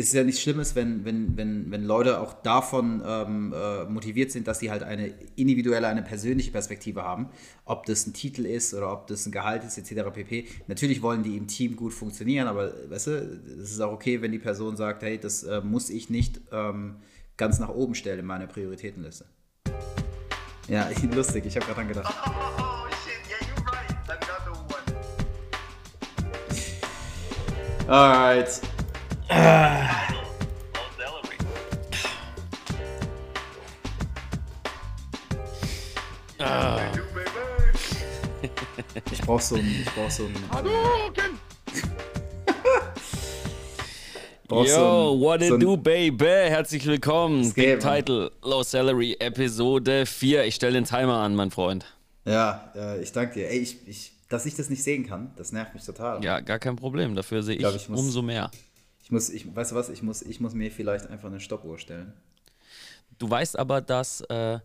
es ist ja nichts Schlimmes, wenn, wenn, wenn, wenn Leute auch davon ähm, äh, motiviert sind, dass sie halt eine individuelle, eine persönliche Perspektive haben. Ob das ein Titel ist oder ob das ein Gehalt ist, etc. pp. Natürlich wollen die im Team gut funktionieren, aber weißt du, es ist auch okay, wenn die Person sagt, hey, das äh, muss ich nicht ähm, ganz nach oben stellen in meiner Prioritätenliste. Ja, lustig, ich habe gerade dran gedacht. Oh, shit, yeah, you're right. Another one. Alright. Ich brauch so ein. Ich brauch so ein. Yo, so what it so do, baby? Herzlich willkommen. Big Title, Low Salary, Episode 4. Ich stelle den Timer an, mein Freund. Ja, äh, ich danke dir. Ey, ich, ich, dass ich das nicht sehen kann, das nervt mich total. Ja, gar kein Problem. Dafür sehe ich, ich, ich umso mehr. Ich muss, ich, weißt du was, ich muss, ich muss mir vielleicht einfach eine Stoppuhr stellen. Du weißt aber, dass äh,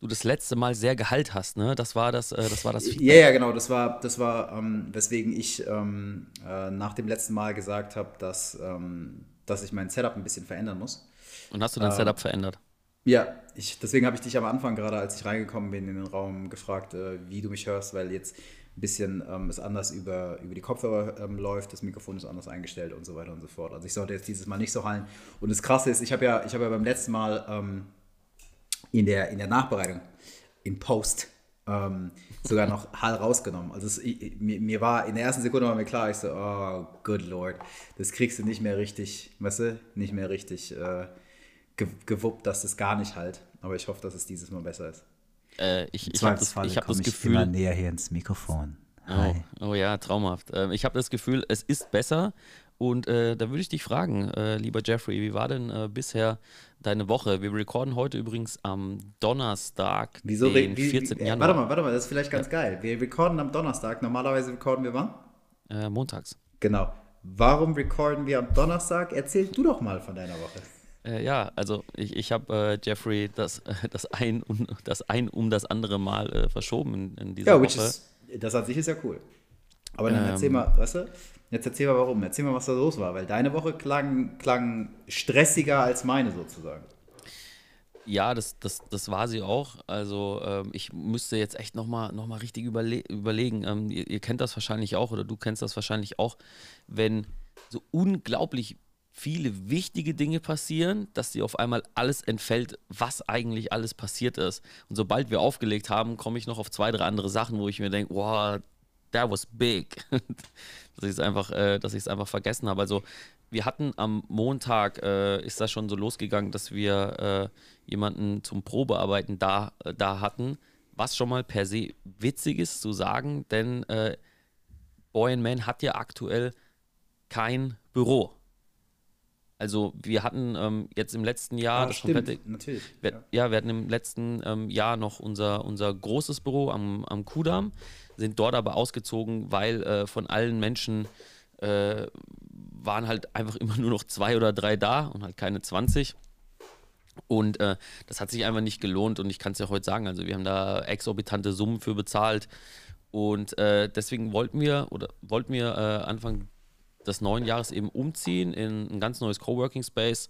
du das letzte Mal sehr Gehalt hast, ne? Das war das, äh, das war das Feedback. Ja, ja, genau. Das war, das war, ähm, weswegen ich ähm, äh, nach dem letzten Mal gesagt habe, dass, ähm, dass ich mein Setup ein bisschen verändern muss. Und hast du dein Setup verändert? Ja, ich, deswegen habe ich dich am Anfang gerade, als ich reingekommen bin in den Raum, gefragt, äh, wie du mich hörst, weil jetzt ein bisschen ähm, es anders über, über die Kopfhörer ähm, läuft, das Mikrofon ist anders eingestellt und so weiter und so fort. Also ich sollte jetzt dieses Mal nicht so hallen. Und das Krasse ist, ich habe ja, hab ja beim letzten Mal ähm, in, der, in der Nachbereitung, in Post, ähm, sogar noch Hall rausgenommen. Also es, ich, mir, mir, war in der ersten Sekunde war mir klar, ich so, oh, good lord, das kriegst du nicht mehr richtig, weißt du, nicht mehr richtig äh, gewuppt, dass das gar nicht halt. Aber ich hoffe, dass es dieses Mal besser ist. Äh, ich ich habe das, ich hab das Gefühl. Immer näher hier ins Mikrofon. Oh, oh, ja, traumhaft. Äh, ich habe das Gefühl, es ist besser. Und äh, da würde ich dich fragen, äh, lieber Jeffrey, wie war denn äh, bisher deine Woche? Wir recorden heute übrigens am Donnerstag, Wieso, den wie, 14. Wie, Januar. Warte mal, warte mal, das ist vielleicht ganz ja. geil. Wir recorden am Donnerstag. Normalerweise recorden wir wann? Äh, montags. Genau. Warum recorden wir am Donnerstag? Erzähl du doch mal von deiner Woche. Äh, ja, also ich, ich habe äh, Jeffrey das, äh, das, ein, um, das ein um das andere Mal äh, verschoben in, in dieser ja, Woche. Is, das an sich ist ja cool. Aber dann ähm, erzähl mal, weißt du, jetzt erzähl mal warum. Erzähl mal, was da los war, weil deine Woche klang, klang stressiger als meine sozusagen. Ja, das, das, das war sie auch. Also ähm, ich müsste jetzt echt nochmal noch mal richtig überle überlegen. Ähm, ihr, ihr kennt das wahrscheinlich auch oder du kennst das wahrscheinlich auch, wenn so unglaublich viele wichtige Dinge passieren, dass dir auf einmal alles entfällt, was eigentlich alles passiert ist. Und sobald wir aufgelegt haben, komme ich noch auf zwei, drei andere Sachen, wo ich mir denke, wow, that was big. dass ich es einfach, äh, einfach vergessen habe. Also wir hatten am Montag, äh, ist das schon so losgegangen, dass wir äh, jemanden zum Probearbeiten da, äh, da hatten, was schon mal per se witzig ist zu sagen, denn äh, Boy Man hat ja aktuell kein Büro. Also wir hatten ähm, jetzt im letzten Jahr ah, das stimmt, komplette, natürlich. Wir, ja. ja. wir hatten im letzten ähm, Jahr noch unser, unser großes Büro am, am Kudamm, sind dort aber ausgezogen, weil äh, von allen Menschen äh, waren halt einfach immer nur noch zwei oder drei da und halt keine 20. Und äh, das hat sich einfach nicht gelohnt und ich kann es ja heute sagen, also wir haben da exorbitante Summen für bezahlt und äh, deswegen wollten wir oder wollten wir äh, Anfang des neuen Jahres eben umziehen in ein ganz neues Coworking Space.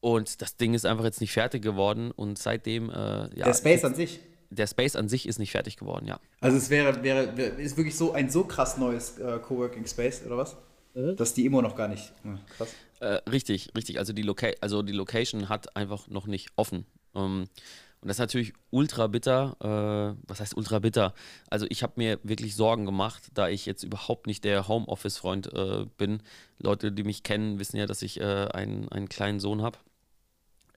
Und das Ding ist einfach jetzt nicht fertig geworden und seitdem. Äh, ja, der Space an sich? Der Space an sich ist nicht fertig geworden, ja. Also es wäre, wäre, ist wirklich so ein so krass neues äh, Coworking Space, oder was? Mhm. Dass die immer noch gar nicht. Ja, krass. Äh, richtig, richtig. Also die, Loca also die Location hat einfach noch nicht offen. Ähm, und das ist natürlich ultra bitter. Äh, was heißt ultra bitter? Also ich habe mir wirklich Sorgen gemacht, da ich jetzt überhaupt nicht der Homeoffice-Freund äh, bin. Leute, die mich kennen, wissen ja, dass ich äh, einen, einen kleinen Sohn habe,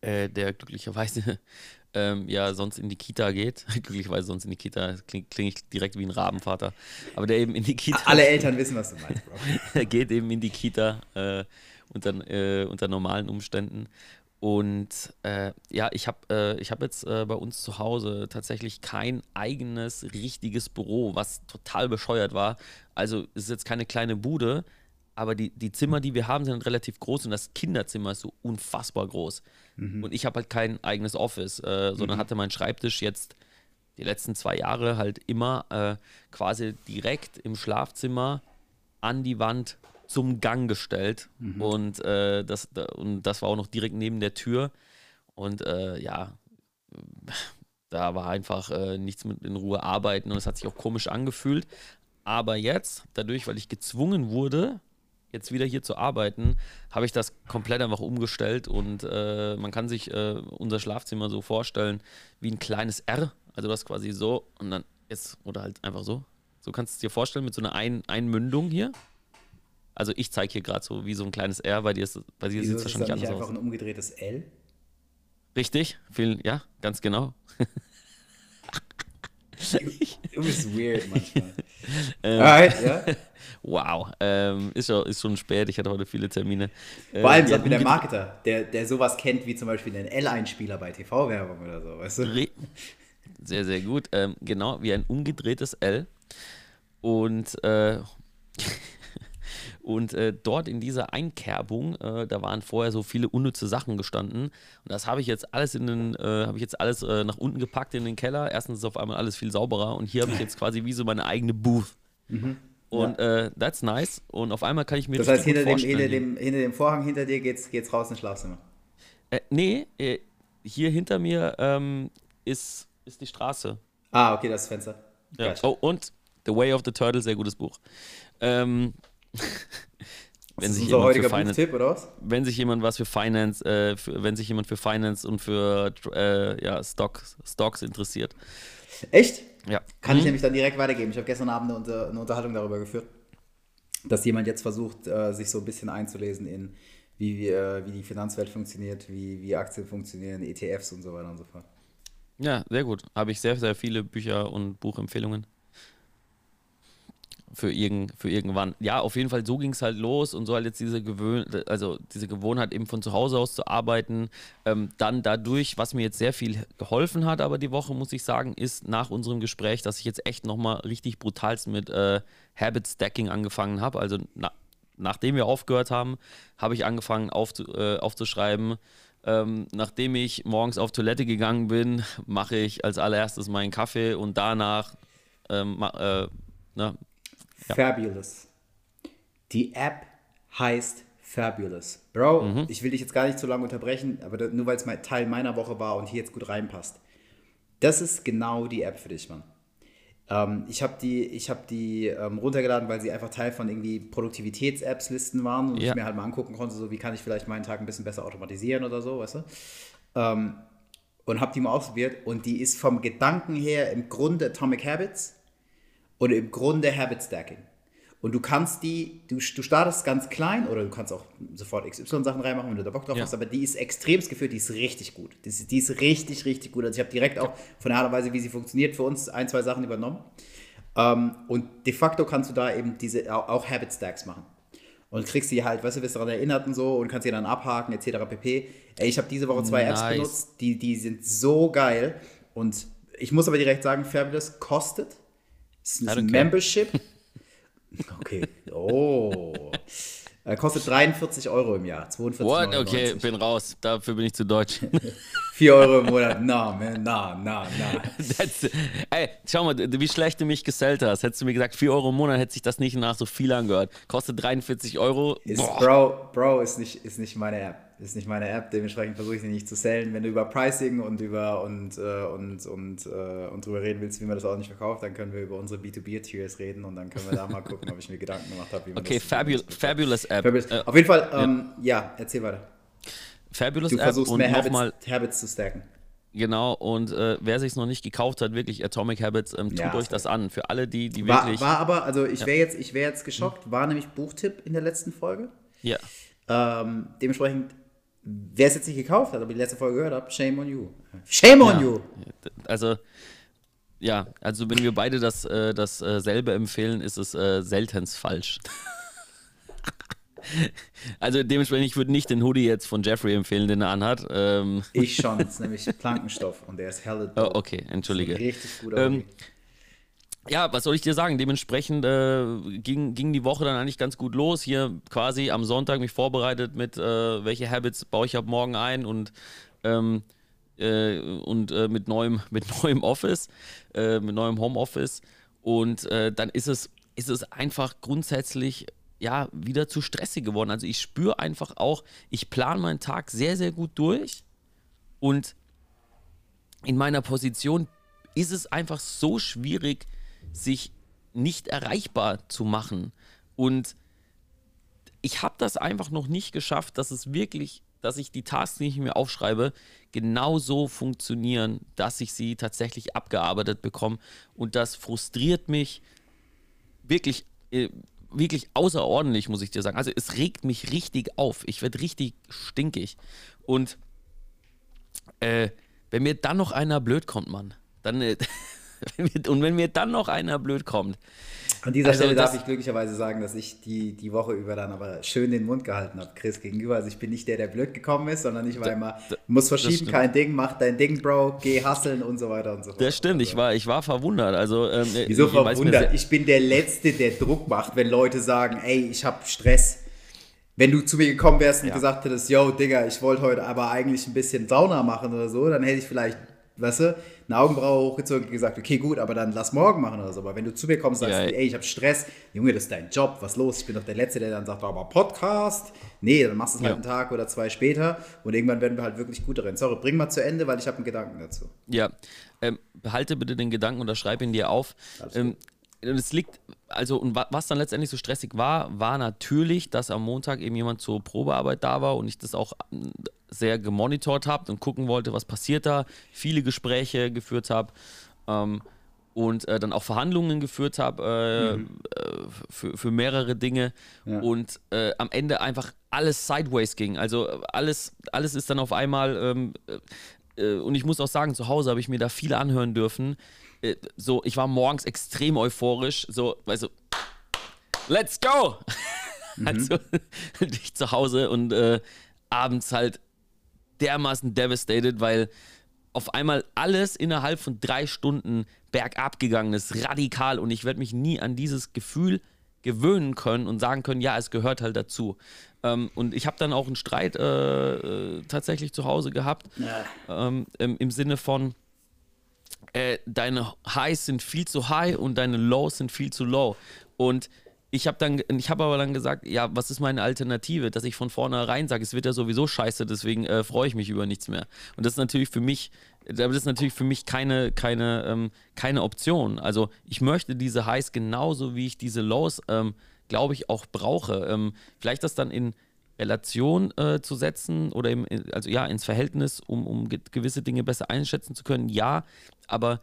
äh, der glücklicherweise ähm, ja sonst in die Kita geht. glücklicherweise sonst in die Kita klinge kling ich direkt wie ein Rabenvater. Aber der eben in die Kita. Alle Eltern wissen, was du meinst, Bro. geht eben in die Kita äh, unter, äh, unter normalen Umständen. Und äh, ja, ich habe äh, hab jetzt äh, bei uns zu Hause tatsächlich kein eigenes richtiges Büro, was total bescheuert war. Also es ist jetzt keine kleine Bude, aber die, die Zimmer, die wir haben, sind relativ groß und das Kinderzimmer ist so unfassbar groß. Mhm. Und ich habe halt kein eigenes Office, äh, sondern mhm. hatte meinen Schreibtisch jetzt die letzten zwei Jahre halt immer äh, quasi direkt im Schlafzimmer an die Wand zum Gang gestellt. Mhm. Und, äh, das, und das war auch noch direkt neben der Tür. Und äh, ja, da war einfach äh, nichts mit in Ruhe arbeiten und es hat sich auch komisch angefühlt. Aber jetzt, dadurch, weil ich gezwungen wurde, jetzt wieder hier zu arbeiten, habe ich das komplett einfach umgestellt und äh, man kann sich äh, unser Schlafzimmer so vorstellen wie ein kleines R. Also das quasi so und dann jetzt, oder halt einfach so. So kannst du es dir vorstellen mit so einer ein Einmündung hier. Also ich zeige hier gerade so wie so ein kleines R, bei dir, ist, bei dir sieht es wahrscheinlich anders aus. einfach ein umgedrehtes L? Richtig, viel, ja, ganz genau. du bist weird manchmal. ähm, Alright, ja. Wow, ähm, ist, schon, ist schon spät, ich hatte heute viele Termine. Vor allem sagt mir der Marketer, der, der sowas kennt wie zum Beispiel einen L-Einspieler bei TV-Werbung oder so, weißt du? Sehr, sehr gut. Ähm, genau, wie ein umgedrehtes L. Und äh, Und äh, dort in dieser Einkerbung, äh, da waren vorher so viele unnütze Sachen gestanden. Und das habe ich jetzt alles in den, äh, habe ich jetzt alles äh, nach unten gepackt in den Keller. Erstens ist auf einmal alles viel sauberer und hier habe ich jetzt quasi wie so meine eigene Booth. Mhm. Und ja. Äh, that's nice. Und auf einmal kann ich mir das heißt, hinter dem, hinter, dem, hinter dem Vorhang hinter dir geht's, geht's raus ins Schlafzimmer. Äh, nee, äh, hier hinter mir ähm, ist, ist die Straße. Ah, okay, das Fenster. Ja. Oh, und The Way of the Turtle, sehr gutes Buch. Ähm, wenn sich jemand für Finance, Tipp, oder was? Wenn sich jemand was für Finance, äh, für, wenn sich jemand für Finance und für äh, ja, Stocks, Stocks interessiert. Echt? Ja. Kann mhm. ich nämlich dann direkt weitergeben. Ich habe gestern Abend eine, Unter eine, Unterhaltung darüber geführt, dass jemand jetzt versucht, äh, sich so ein bisschen einzulesen in, wie, wie, äh, wie die Finanzwelt funktioniert, wie, wie Aktien funktionieren, ETFs und so weiter und so fort. Ja, sehr gut. Habe ich sehr, sehr viele Bücher und Buchempfehlungen für, irgend, für irgendwann. Ja, auf jeden Fall, so ging es halt los und so halt jetzt diese, Gewöhn also diese Gewohnheit eben von zu Hause aus zu arbeiten. Ähm, dann dadurch, was mir jetzt sehr viel geholfen hat, aber die Woche, muss ich sagen, ist nach unserem Gespräch, dass ich jetzt echt nochmal richtig brutalst mit äh, Habit Stacking angefangen habe. Also na, nachdem wir aufgehört haben, habe ich angefangen aufzu äh, aufzuschreiben. Ähm, nachdem ich morgens auf Toilette gegangen bin, mache ich als allererstes meinen Kaffee und danach ähm, äh, na, ja. Fabulous. Die App heißt Fabulous. Bro, mhm. ich will dich jetzt gar nicht zu lange unterbrechen, aber nur weil es mein Teil meiner Woche war und hier jetzt gut reinpasst. Das ist genau die App für dich, Mann. Ähm, ich habe die, ich hab die ähm, runtergeladen, weil sie einfach Teil von irgendwie Produktivitäts-Apps-Listen waren und ja. ich mir halt mal angucken konnte, so wie kann ich vielleicht meinen Tag ein bisschen besser automatisieren oder so, weißt du? Ähm, und habe die mal ausprobiert und die ist vom Gedanken her im Grunde Atomic Habits und im Grunde Habit Stacking. Und du kannst die, du, du startest ganz klein oder du kannst auch sofort XY-Sachen reinmachen, wenn du da Bock drauf ja. hast, aber die ist extremst geführt, die ist richtig gut. Die ist, die ist richtig, richtig gut. Also ich habe direkt auch von der Art und Weise, wie sie funktioniert, für uns ein, zwei Sachen übernommen. Ähm, und de facto kannst du da eben diese auch Habit Stacks machen. Und kriegst die halt, weißt du, wirst daran erinnert und so und kannst sie dann abhaken, etc. pp. Ey, ich habe diese Woche zwei nice. Apps benutzt, die, die sind so geil. Und ich muss aber direkt sagen, Fabulous kostet ist ein Membership. Okay. Oh. Er kostet 43 Euro im Jahr. 42 What? Okay, bin raus. Dafür bin ich zu deutsch. 4 Euro im Monat. Na, man, na, na, na. ey, schau mal, wie schlecht du mich gesellt hast. Hättest du mir gesagt, 4 Euro im Monat, hätte sich das nicht nach so viel angehört. Kostet 43 Euro. Ist, Bro, Bro ist nicht, ist nicht meine App ist nicht meine App, dementsprechend versuche ich sie nicht zu sellen. Wenn du über Pricing und über und, äh, und, und, äh, und drüber reden willst, wie man das auch nicht verkauft, dann können wir über unsere B2B-Tiers reden und dann können wir da mal gucken, ob ich mir Gedanken gemacht habe, wie man okay, das Fabul das Fabulous App. Fabulous. Äh, Auf jeden Fall, ähm, ja. ja. erzähl weiter. Fabulous du App versuchst mehr Habits, mal, Habits zu stacken. Genau, und äh, wer sich es noch nicht gekauft hat, wirklich Atomic Habits, ähm, tut ja, euch das an. Für alle, die, die war, wirklich. War aber, also ich wäre jetzt, wär jetzt geschockt, war nämlich Buchtipp in der letzten Folge. Ja. Ähm, dementsprechend Wer es jetzt nicht gekauft hat, aber die letzte Folge gehört hat, shame on you. Shame on ja. you! Also, ja, also wenn wir beide das, äh, dasselbe äh, empfehlen, ist es äh, seltenst falsch. also dementsprechend, ich würde nicht den Hoodie jetzt von Jeffrey empfehlen, den er anhat. Ähm. Ich schon, das ist nämlich Plankenstoff und der ist helle. Oh, okay, entschuldige. Richtig guter ähm, ja, was soll ich dir sagen? Dementsprechend äh, ging, ging die Woche dann eigentlich ganz gut los. Hier quasi am Sonntag mich vorbereitet mit, äh, welche Habits baue ich ab morgen ein und, ähm, äh, und äh, mit, neuem, mit neuem Office, äh, mit neuem Homeoffice. Und äh, dann ist es, ist es einfach grundsätzlich ja wieder zu stressig geworden. Also ich spüre einfach auch, ich plane meinen Tag sehr, sehr gut durch und in meiner Position ist es einfach so schwierig, sich nicht erreichbar zu machen. Und ich habe das einfach noch nicht geschafft, dass es wirklich, dass ich die Tasks, die ich mir aufschreibe, genau so funktionieren, dass ich sie tatsächlich abgearbeitet bekomme. Und das frustriert mich wirklich, äh, wirklich außerordentlich, muss ich dir sagen. Also es regt mich richtig auf. Ich werde richtig stinkig. Und äh, wenn mir dann noch einer blöd kommt, Mann, dann äh, und wenn mir dann noch einer blöd kommt. An dieser also Stelle darf ich glücklicherweise sagen, dass ich die, die Woche über dann aber schön den Mund gehalten habe, Chris gegenüber. Also ich bin nicht der, der blöd gekommen ist, sondern ich war da, immer, muss verschieben, kein Ding, mach dein Ding, Bro, geh hasseln und so weiter und so fort. Das stimmt, ich war, ich war verwundert. Also, ähm, Wieso ich verwundert? Ich bin der Letzte, der Druck macht, wenn Leute sagen, ey, ich habe Stress. Wenn du zu mir gekommen wärst und ja. gesagt hättest, yo, Digga, ich wollte heute aber eigentlich ein bisschen Sauna machen oder so, dann hätte ich vielleicht weißt du, eine Augenbraue hochgezogen und gesagt, okay, gut, aber dann lass morgen machen oder so. Aber wenn du zu mir kommst und sagst, ja, ey, ich habe Stress, Junge, das ist dein Job, was los? Ich bin doch der Letzte, der dann sagt, aber Podcast? Nee, dann machst du es halt einen Tag oder zwei später und irgendwann werden wir halt wirklich gut darin. Sorry, bring mal zu Ende, weil ich habe einen Gedanken dazu. Ja, ähm, behalte bitte den Gedanken oder schreib ihn dir auf. Ähm, es liegt, also, und was dann letztendlich so stressig war, war natürlich, dass am Montag eben jemand zur Probearbeit da war und ich das auch sehr gemonitort habe und gucken wollte, was passiert da, viele Gespräche geführt habe ähm, und äh, dann auch Verhandlungen geführt habe äh, mhm. äh, für, für mehrere Dinge ja. und äh, am Ende einfach alles sideways ging. Also alles, alles ist dann auf einmal, ähm, äh, und ich muss auch sagen, zu Hause habe ich mir da viele anhören dürfen. So, ich war morgens extrem euphorisch, so, du, let's go! Mhm. also, ich zu Hause und abends halt dermaßen devastated, weil auf einmal alles innerhalb von drei Stunden bergab gegangen ist, radikal. Und ich werde mich nie an dieses Gefühl gewöhnen können und sagen können, ja, es gehört halt dazu. Ähm, und ich habe dann auch einen Streit äh, äh, tatsächlich zu Hause gehabt, ja. ähm, im, im, Sinne von, äh, deine Highs sind viel zu high und deine Lows sind viel zu low. Und ich habe dann, ich habe aber dann gesagt, ja, was ist meine Alternative, dass ich von vornherein sage, es wird ja sowieso scheiße, deswegen äh, freue ich mich über nichts mehr. Und das ist natürlich für mich, das ist natürlich für mich keine, keine, ähm, keine Option. Also ich möchte diese Highs genauso wie ich diese Lows, ähm, glaube ich, auch brauche. Ähm, vielleicht das dann in Relation äh, zu setzen oder im, also ja, ins Verhältnis, um, um gewisse Dinge besser einschätzen zu können, ja, aber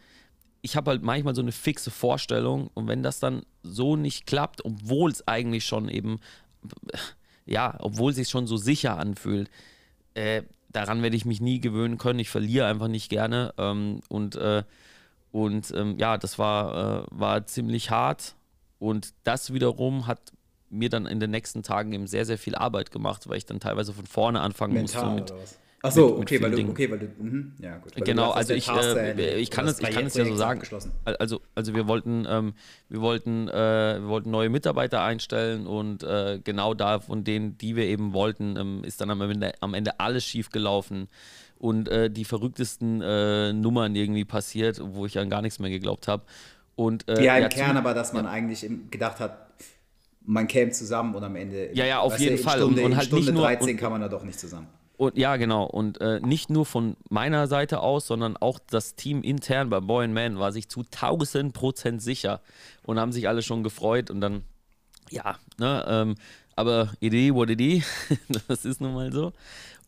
ich habe halt manchmal so eine fixe Vorstellung und wenn das dann so nicht klappt, obwohl es eigentlich schon eben, ja, obwohl es sich schon so sicher anfühlt, äh, daran werde ich mich nie gewöhnen können. Ich verliere einfach nicht gerne ähm, und, äh, und ähm, ja, das war, äh, war ziemlich hart und das wiederum hat mir dann in den nächsten Tagen eben sehr, sehr viel Arbeit gemacht, weil ich dann teilweise von vorne anfangen Mental musste mit, Ach so, mit, okay, weil du, okay, weil du, mh, ja gut. Genau, also ich, äh, ich kann es, ich kann es ja so sagen. Also, also wir wollten, ähm, wir wollten, äh, wir wollten neue Mitarbeiter einstellen und äh, genau da von denen, die wir eben wollten, ähm, ist dann am Ende, am Ende alles schief gelaufen und äh, die verrücktesten äh, Nummern irgendwie passiert, wo ich an gar nichts mehr geglaubt habe. Und, äh, ja, im ja, Kern aber, dass man ja. eigentlich gedacht hat, man käme zusammen und am Ende. Ja, ja, auf jeden Fall. Stunde, und, und halt Stunde nicht nur, 13 kann man da doch nicht zusammen. Und ja, genau. Und äh, nicht nur von meiner Seite aus, sondern auch das Team intern bei Boy Man war sich zu 1000 Prozent sicher und haben sich alle schon gefreut. Und dann, ja, ne, ähm, aber Idee, what Idee, das ist nun mal so.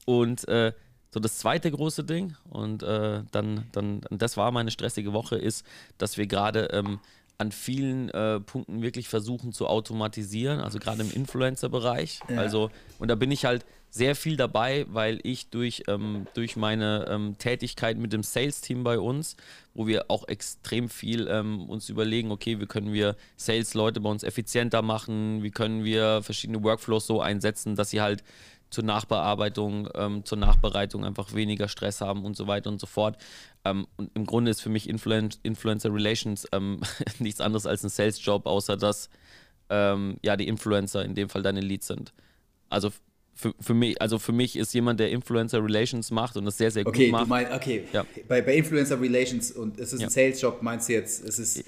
Und äh, so das zweite große Ding, und äh, dann, dann, das war meine stressige Woche, ist, dass wir gerade ähm, an vielen äh, Punkten wirklich versuchen zu automatisieren, also gerade im Influencer-Bereich. Ja. Also, und da bin ich halt sehr viel dabei, weil ich durch, ähm, durch meine ähm, Tätigkeit mit dem Sales-Team bei uns, wo wir auch extrem viel ähm, uns überlegen, okay, wie können wir Sales-Leute bei uns effizienter machen, wie können wir verschiedene Workflows so einsetzen, dass sie halt zur Nachbearbeitung, ähm, zur Nachbereitung einfach weniger Stress haben und so weiter und so fort. Ähm, und im Grunde ist für mich Influen Influencer Relations ähm, nichts anderes als ein Sales-Job, außer dass ja die Influencer in dem Fall deine Leads sind. Also für, für mich, also für mich ist jemand, der Influencer Relations macht und das sehr, sehr okay, gut macht. Du meinst, okay, ja. bei, bei Influencer Relations und es ist ja. ein Sales-Job, meinst du jetzt, es ist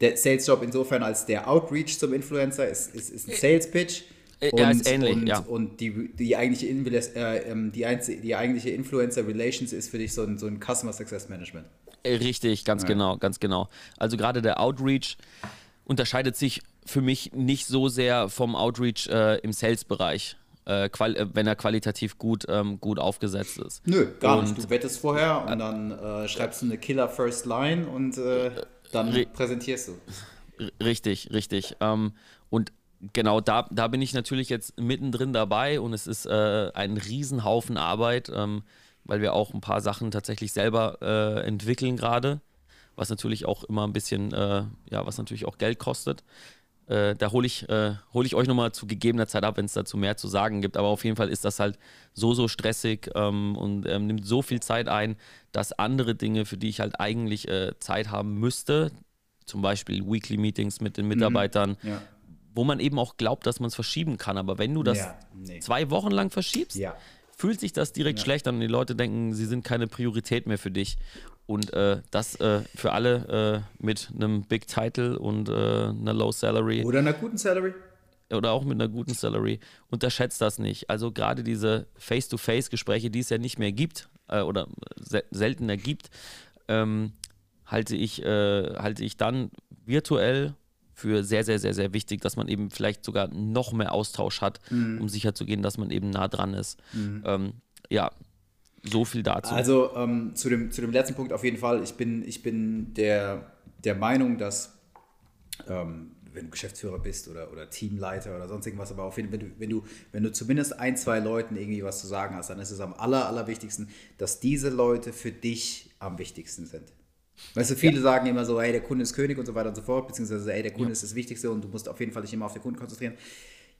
der Sales-Job insofern als der Outreach zum Influencer ist, ist, ist ein Sales-Pitch. Äh, ja, ist ähnlich, und, ja. und die, die eigentliche, äh, ähm, die, die eigentliche Influencer Relations ist für dich so ein, so ein Customer Success Management. Äh, Richtig, ganz genau, ganz genau. Also gerade der Outreach unterscheidet sich für mich nicht so sehr vom Outreach äh, im Sales-Bereich, äh, äh, wenn er qualitativ gut, ähm, gut aufgesetzt ist. Nö, gar Und- nicht. Du wettest vorher und dann äh, schreibst du eine Killer First Line und äh, dann präsentierst du. Richtig, richtig. Ähm, und genau da, da bin ich natürlich jetzt mittendrin dabei und es ist äh, ein Riesenhaufen Arbeit, ähm, weil wir auch ein paar Sachen tatsächlich selber äh, entwickeln gerade, was natürlich auch immer ein bisschen, ja, was natürlich auch Geld kostet. Äh, da hole ich, äh, hol ich euch nochmal zu gegebener Zeit ab, wenn es dazu mehr zu sagen gibt. Aber auf jeden Fall ist das halt so, so stressig ähm, und ähm, nimmt so viel Zeit ein, dass andere Dinge, für die ich halt eigentlich äh, Zeit haben müsste, zum Beispiel Weekly Meetings mit den Mitarbeitern, Ja. wo man eben auch glaubt, dass man es verschieben kann. Aber wenn du das Ja, nee. zwei Wochen lang verschiebst, Ja. fühlt sich das direkt schlecht an und die Leute denken, sie sind keine Priorität mehr für dich. Und äh, das äh, für alle äh, mit einem Big Title und äh, einer Low Salary Oder einer guten Salary. oder auch mit einer guten Salary, unterschätzt das nicht. Also gerade diese Face-to-Face-Gespräche, die es ja nicht mehr gibt äh, oder se seltener gibt, ähm, halte, ich, äh, halte ich dann virtuell für sehr, sehr, sehr, sehr wichtig, dass man eben vielleicht sogar noch mehr Austausch hat, um sicherzugehen, dass man eben nah dran ist. Ähm, ja, so viel dazu. Also ähm, zu, dem, zu dem letzten Punkt auf jeden Fall. Ich bin, ich bin der, der Meinung, dass ähm, wenn du Geschäftsführer bist oder, oder Teamleiter oder sonst irgendwas, aber auf jeden Fall, wenn du, wenn, du, wenn du zumindest ein, zwei Leuten irgendwie was zu sagen hast, dann ist es am aller, allerwichtigsten, dass diese Leute für dich am wichtigsten sind. Weißt du, viele sagen immer so, ey, der Kunde ist König und so weiter und so fort, beziehungsweise, ey, der Kunde ist das Wichtigste und du musst auf jeden Fall dich immer auf den Kunden konzentrieren.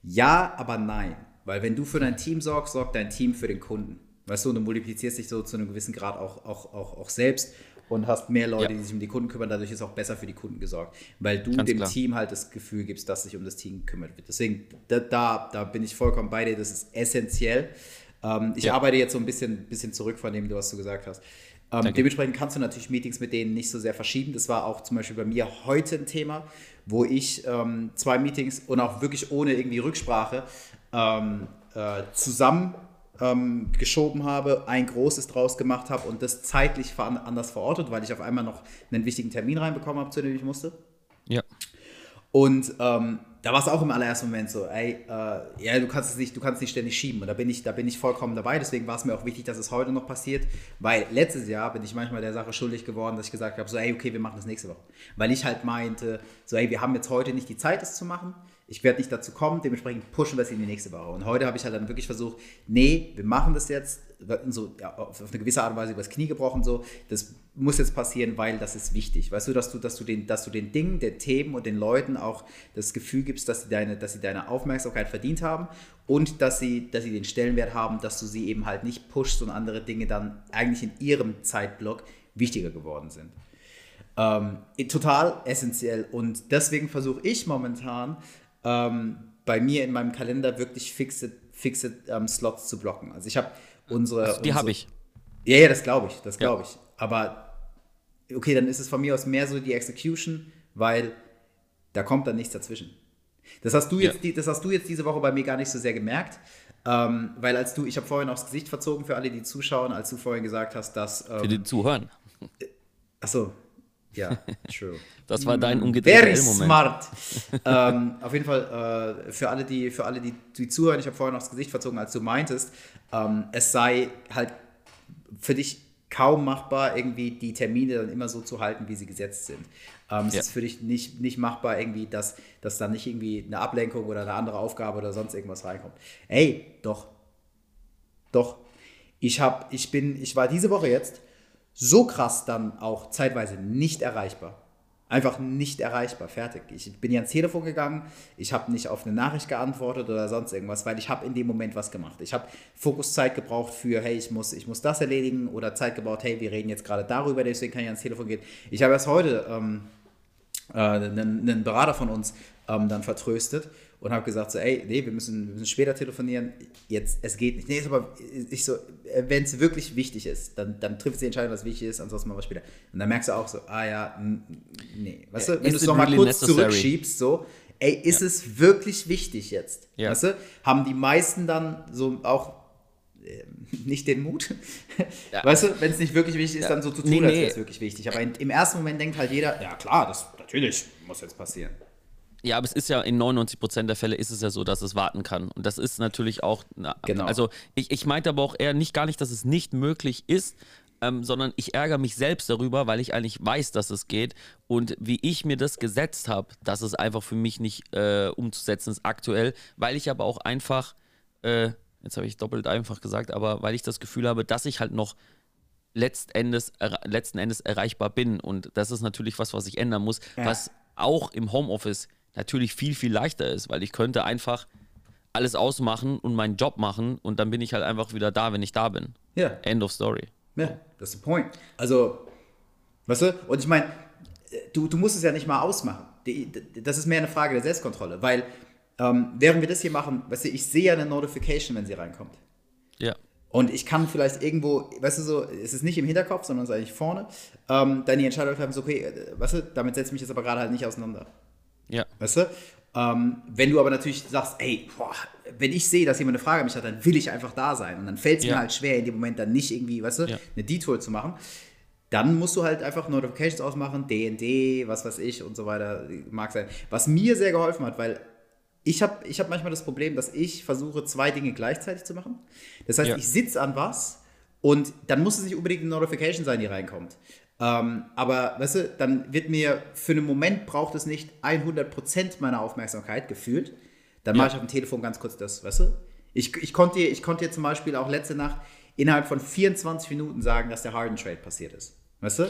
Ja, aber nein. Weil wenn du für dein Team sorgst, sorgt dein Team für den Kunden. Weißt du, und du multiplizierst dich so zu einem gewissen Grad auch, auch, auch, auch selbst und hast mehr Leute, Ja. die sich um die Kunden kümmern. Dadurch ist auch besser für die Kunden gesorgt. Weil du Ganz dem klar. Team halt das Gefühl gibst, dass sich um das Team gekümmert wird. Deswegen, da, da, da bin ich vollkommen bei dir. Das ist essentiell. Ähm, ich Ja. arbeite jetzt so ein bisschen, bisschen zurück von dem, was du gesagt hast. Ähm, dementsprechend kannst du natürlich Meetings mit denen nicht so sehr verschieben. Das war auch zum Beispiel bei mir heute ein Thema, wo ich ähm, zwei Meetings und auch wirklich ohne irgendwie Rücksprache ähm, äh, zusammen ähm, geschoben habe, ein großes draus gemacht habe und das zeitlich anders verortet, weil ich auf einmal noch einen wichtigen Termin reinbekommen habe, zu dem ich musste. ja. Und ähm, da war es auch im allerersten Moment so, ey, äh, ja, du kannst es nicht, du kannst nicht ständig schieben. Und da bin ich, da bin ich vollkommen dabei. Deswegen war es mir auch wichtig, dass es heute noch passiert, weil letztes Jahr bin ich manchmal der Sache schuldig geworden, dass ich gesagt habe, so, ey, okay, wir machen das nächste Woche. Weil ich halt meinte, so, ey, wir haben jetzt heute nicht die Zeit, das zu machen. Ich werde nicht dazu kommen, dementsprechend pushen wir es in die nächste Woche. Und heute habe ich halt dann wirklich versucht, nee, wir machen das jetzt, so ja, auf eine gewisse Art und Weise übers Knie gebrochen, so, das muss jetzt passieren, weil das ist wichtig. Weißt du, dass du, dass du den, dass du den Dingen, den Themen und den Leuten auch das Gefühl gibst, dass sie deine, dass sie deine Aufmerksamkeit verdient haben und dass sie, dass sie den Stellenwert haben, dass du sie eben halt nicht pushst und andere Dinge dann eigentlich in ihrem Zeitblock wichtiger geworden sind. Ähm, total essentiell und deswegen versuche ich momentan ähm, bei mir in meinem Kalender wirklich fixe, fixe ähm, Slots zu blocken. Also ich habe unsere. Also die habe ich. Ja, ja, das glaube ich, das Ja. glaube ich. Aber okay, dann ist es von mir aus mehr so die Execution, weil da kommt dann nichts dazwischen. Das hast du jetzt, Ja. die, das hast du jetzt diese Woche bei mir gar nicht so sehr gemerkt, ähm, weil als du, ich habe vorhin aufs Gesicht verzogen für alle, die zuschauen, als du vorhin gesagt hast, dass, Für ähm, die Zuhören. ach so, ja, true. Das war dein umgedrehter Very L-Moment. smart. ähm, auf jeden Fall äh, für alle, die, für alle, die, die zuhören, ich habe vorhin aufs Gesicht verzogen, als du meintest, ähm, es sei halt für dich kaum machbar, irgendwie die Termine dann immer so zu halten, wie sie gesetzt sind. Ähm, es Ja. ist für dich nicht, nicht machbar, irgendwie, dass, dass da nicht irgendwie eine Ablenkung oder eine andere Aufgabe oder sonst irgendwas reinkommt. Ey, doch. Doch. Ich hab, ich bin, ich war diese Woche jetzt so krass dann auch zeitweise nicht erreichbar. Einfach nicht erreichbar, fertig. Ich bin ja ans Telefon gegangen, ich habe nicht auf eine Nachricht geantwortet oder sonst irgendwas, weil ich habe in dem Moment was gemacht. Ich habe Fokuszeit gebraucht für, hey, ich muss, ich muss das erledigen oder Zeit gebraucht, hey, wir reden jetzt gerade darüber, deswegen kann ich ans Telefon gehen. Ich habe erst heute ähm, äh, einen, einen Berater von uns ähm, dann vertröstet und habe gesagt so, ey, nee, wir müssen, wir müssen später telefonieren, jetzt, es geht nicht. Nee, ist aber, ich so, wenn es wirklich wichtig ist, dann, dann trifft die Entscheidung, was wichtig ist, ansonsten machen wir später. Und dann merkst du auch so, ah ja, nee, weißt du, wenn du es nochmal really kurz necessary? zurückschiebst, so, ey, ist ja. es wirklich wichtig jetzt? Ja. Weißt du, haben die meisten dann so auch äh, nicht den Mut. Ja. Weißt du, wenn es nicht wirklich wichtig ist, dann so zu tun, nee, als wäre es wirklich wichtig. Aber in, im ersten Moment denkt halt jeder, ja klar, das natürlich muss jetzt passieren. Ja, aber es ist ja in 99 Prozent der Fälle ist es ja so, dass es warten kann. Und das ist natürlich auch. Na, genau. Also ich, ich meinte aber auch eher nicht gar nicht, dass es nicht möglich ist, ähm, sondern ich ärgere mich selbst darüber, weil ich eigentlich weiß, dass es geht. Und wie ich mir das gesetzt habe, dass es einfach für mich nicht äh, umzusetzen ist aktuell, weil ich aber auch einfach, äh, jetzt habe ich doppelt einfach gesagt, aber weil ich das Gefühl habe, dass ich halt noch letzten Endes, letzten Endes erreichbar bin. Und das ist natürlich was, was ich ändern muss, ja. was auch im Homeoffice natürlich viel, viel leichter ist, weil ich könnte einfach alles ausmachen und meinen Job machen und dann bin ich halt einfach wieder da, wenn ich da bin. Ja. End of story. Ja, that's the point. Also, weißt du, und ich meine, du, du musst es ja nicht mal ausmachen. Das ist mehr eine Frage der Selbstkontrolle, weil ähm, während wir das hier machen, weißt du, ich sehe ja eine Notification, wenn sie reinkommt. Ja. Und ich kann vielleicht irgendwo, weißt du so, es ist nicht im Hinterkopf, sondern es ist eigentlich vorne, ähm, dann die Entscheidung treffen, so, okay, äh, weißt du, damit setze ich mich jetzt aber gerade halt nicht auseinander. Ja. Weißt du? Ähm, wenn du aber natürlich sagst, ey, boah, wenn ich sehe, dass jemand eine Frage an mich hat, dann will ich einfach da sein. Und dann fällt es ja. mir halt schwer, in dem Moment dann nicht irgendwie, weißt du, ja. eine Detour zu machen. Dann musst du halt einfach Notifications ausmachen, DND, was weiß ich und so weiter, mag sein. Was mir sehr geholfen hat, weil ich habe ich hab manchmal das Problem, dass ich versuche, zwei Dinge gleichzeitig zu machen. Das heißt, ja. ich sitze an was und dann muss es nicht unbedingt eine Notification sein, die reinkommt. Ähm, aber, weißt du, dann wird mir für einen Moment braucht es nicht 100% meiner Aufmerksamkeit gefühlt. Dann ja. mache ich auf dem Telefon ganz kurz das, weißt du? Ich, ich, konnte, ich konnte dir zum Beispiel auch letzte Nacht innerhalb von 24 Minuten sagen, dass der Harden Trade passiert ist. Weißt du?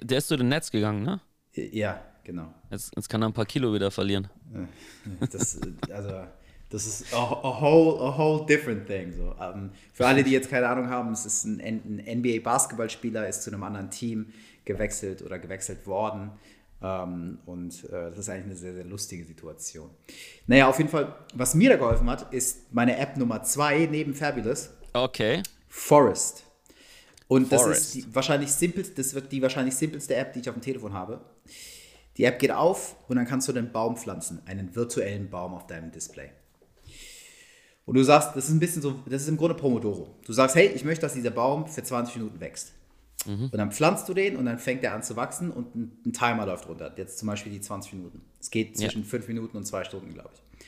Der ist zu den Netz gegangen, ne? Ja, genau. Jetzt, jetzt kann er ein paar Kilo wieder verlieren. Das, also, das ist a, a, whole, a whole different thing. So. Um, ähm, für alle, die jetzt keine Ahnung haben, es ist ein, ein NBA-Basketballspieler, ist zu einem anderen Team gewechselt oder gewechselt worden. Ähm, und äh, das ist eigentlich eine sehr, sehr lustige Situation. Naja, auf jeden Fall, was mir da geholfen hat, ist meine App Nummer zwei neben Fabulous. Okay. Forest. Und Forest. das ist die wahrscheinlich simpelste, das wird die wahrscheinlich simpelste App, die ich auf dem Telefon habe. Die App geht auf und dann kannst du den Baum pflanzen, einen virtuellen Baum auf deinem Display. Und du sagst, das ist ein bisschen so, das ist im Grunde Pomodoro. Du sagst, hey, ich möchte, dass dieser Baum für 20 Minuten wächst. Mhm. Und dann pflanzt du den und dann fängt er an zu wachsen und ein, ein Timer läuft runter. Jetzt zum Beispiel die 20 Minuten. Es geht zwischen ja. 5 Minuten und 2 Stunden, glaube ich.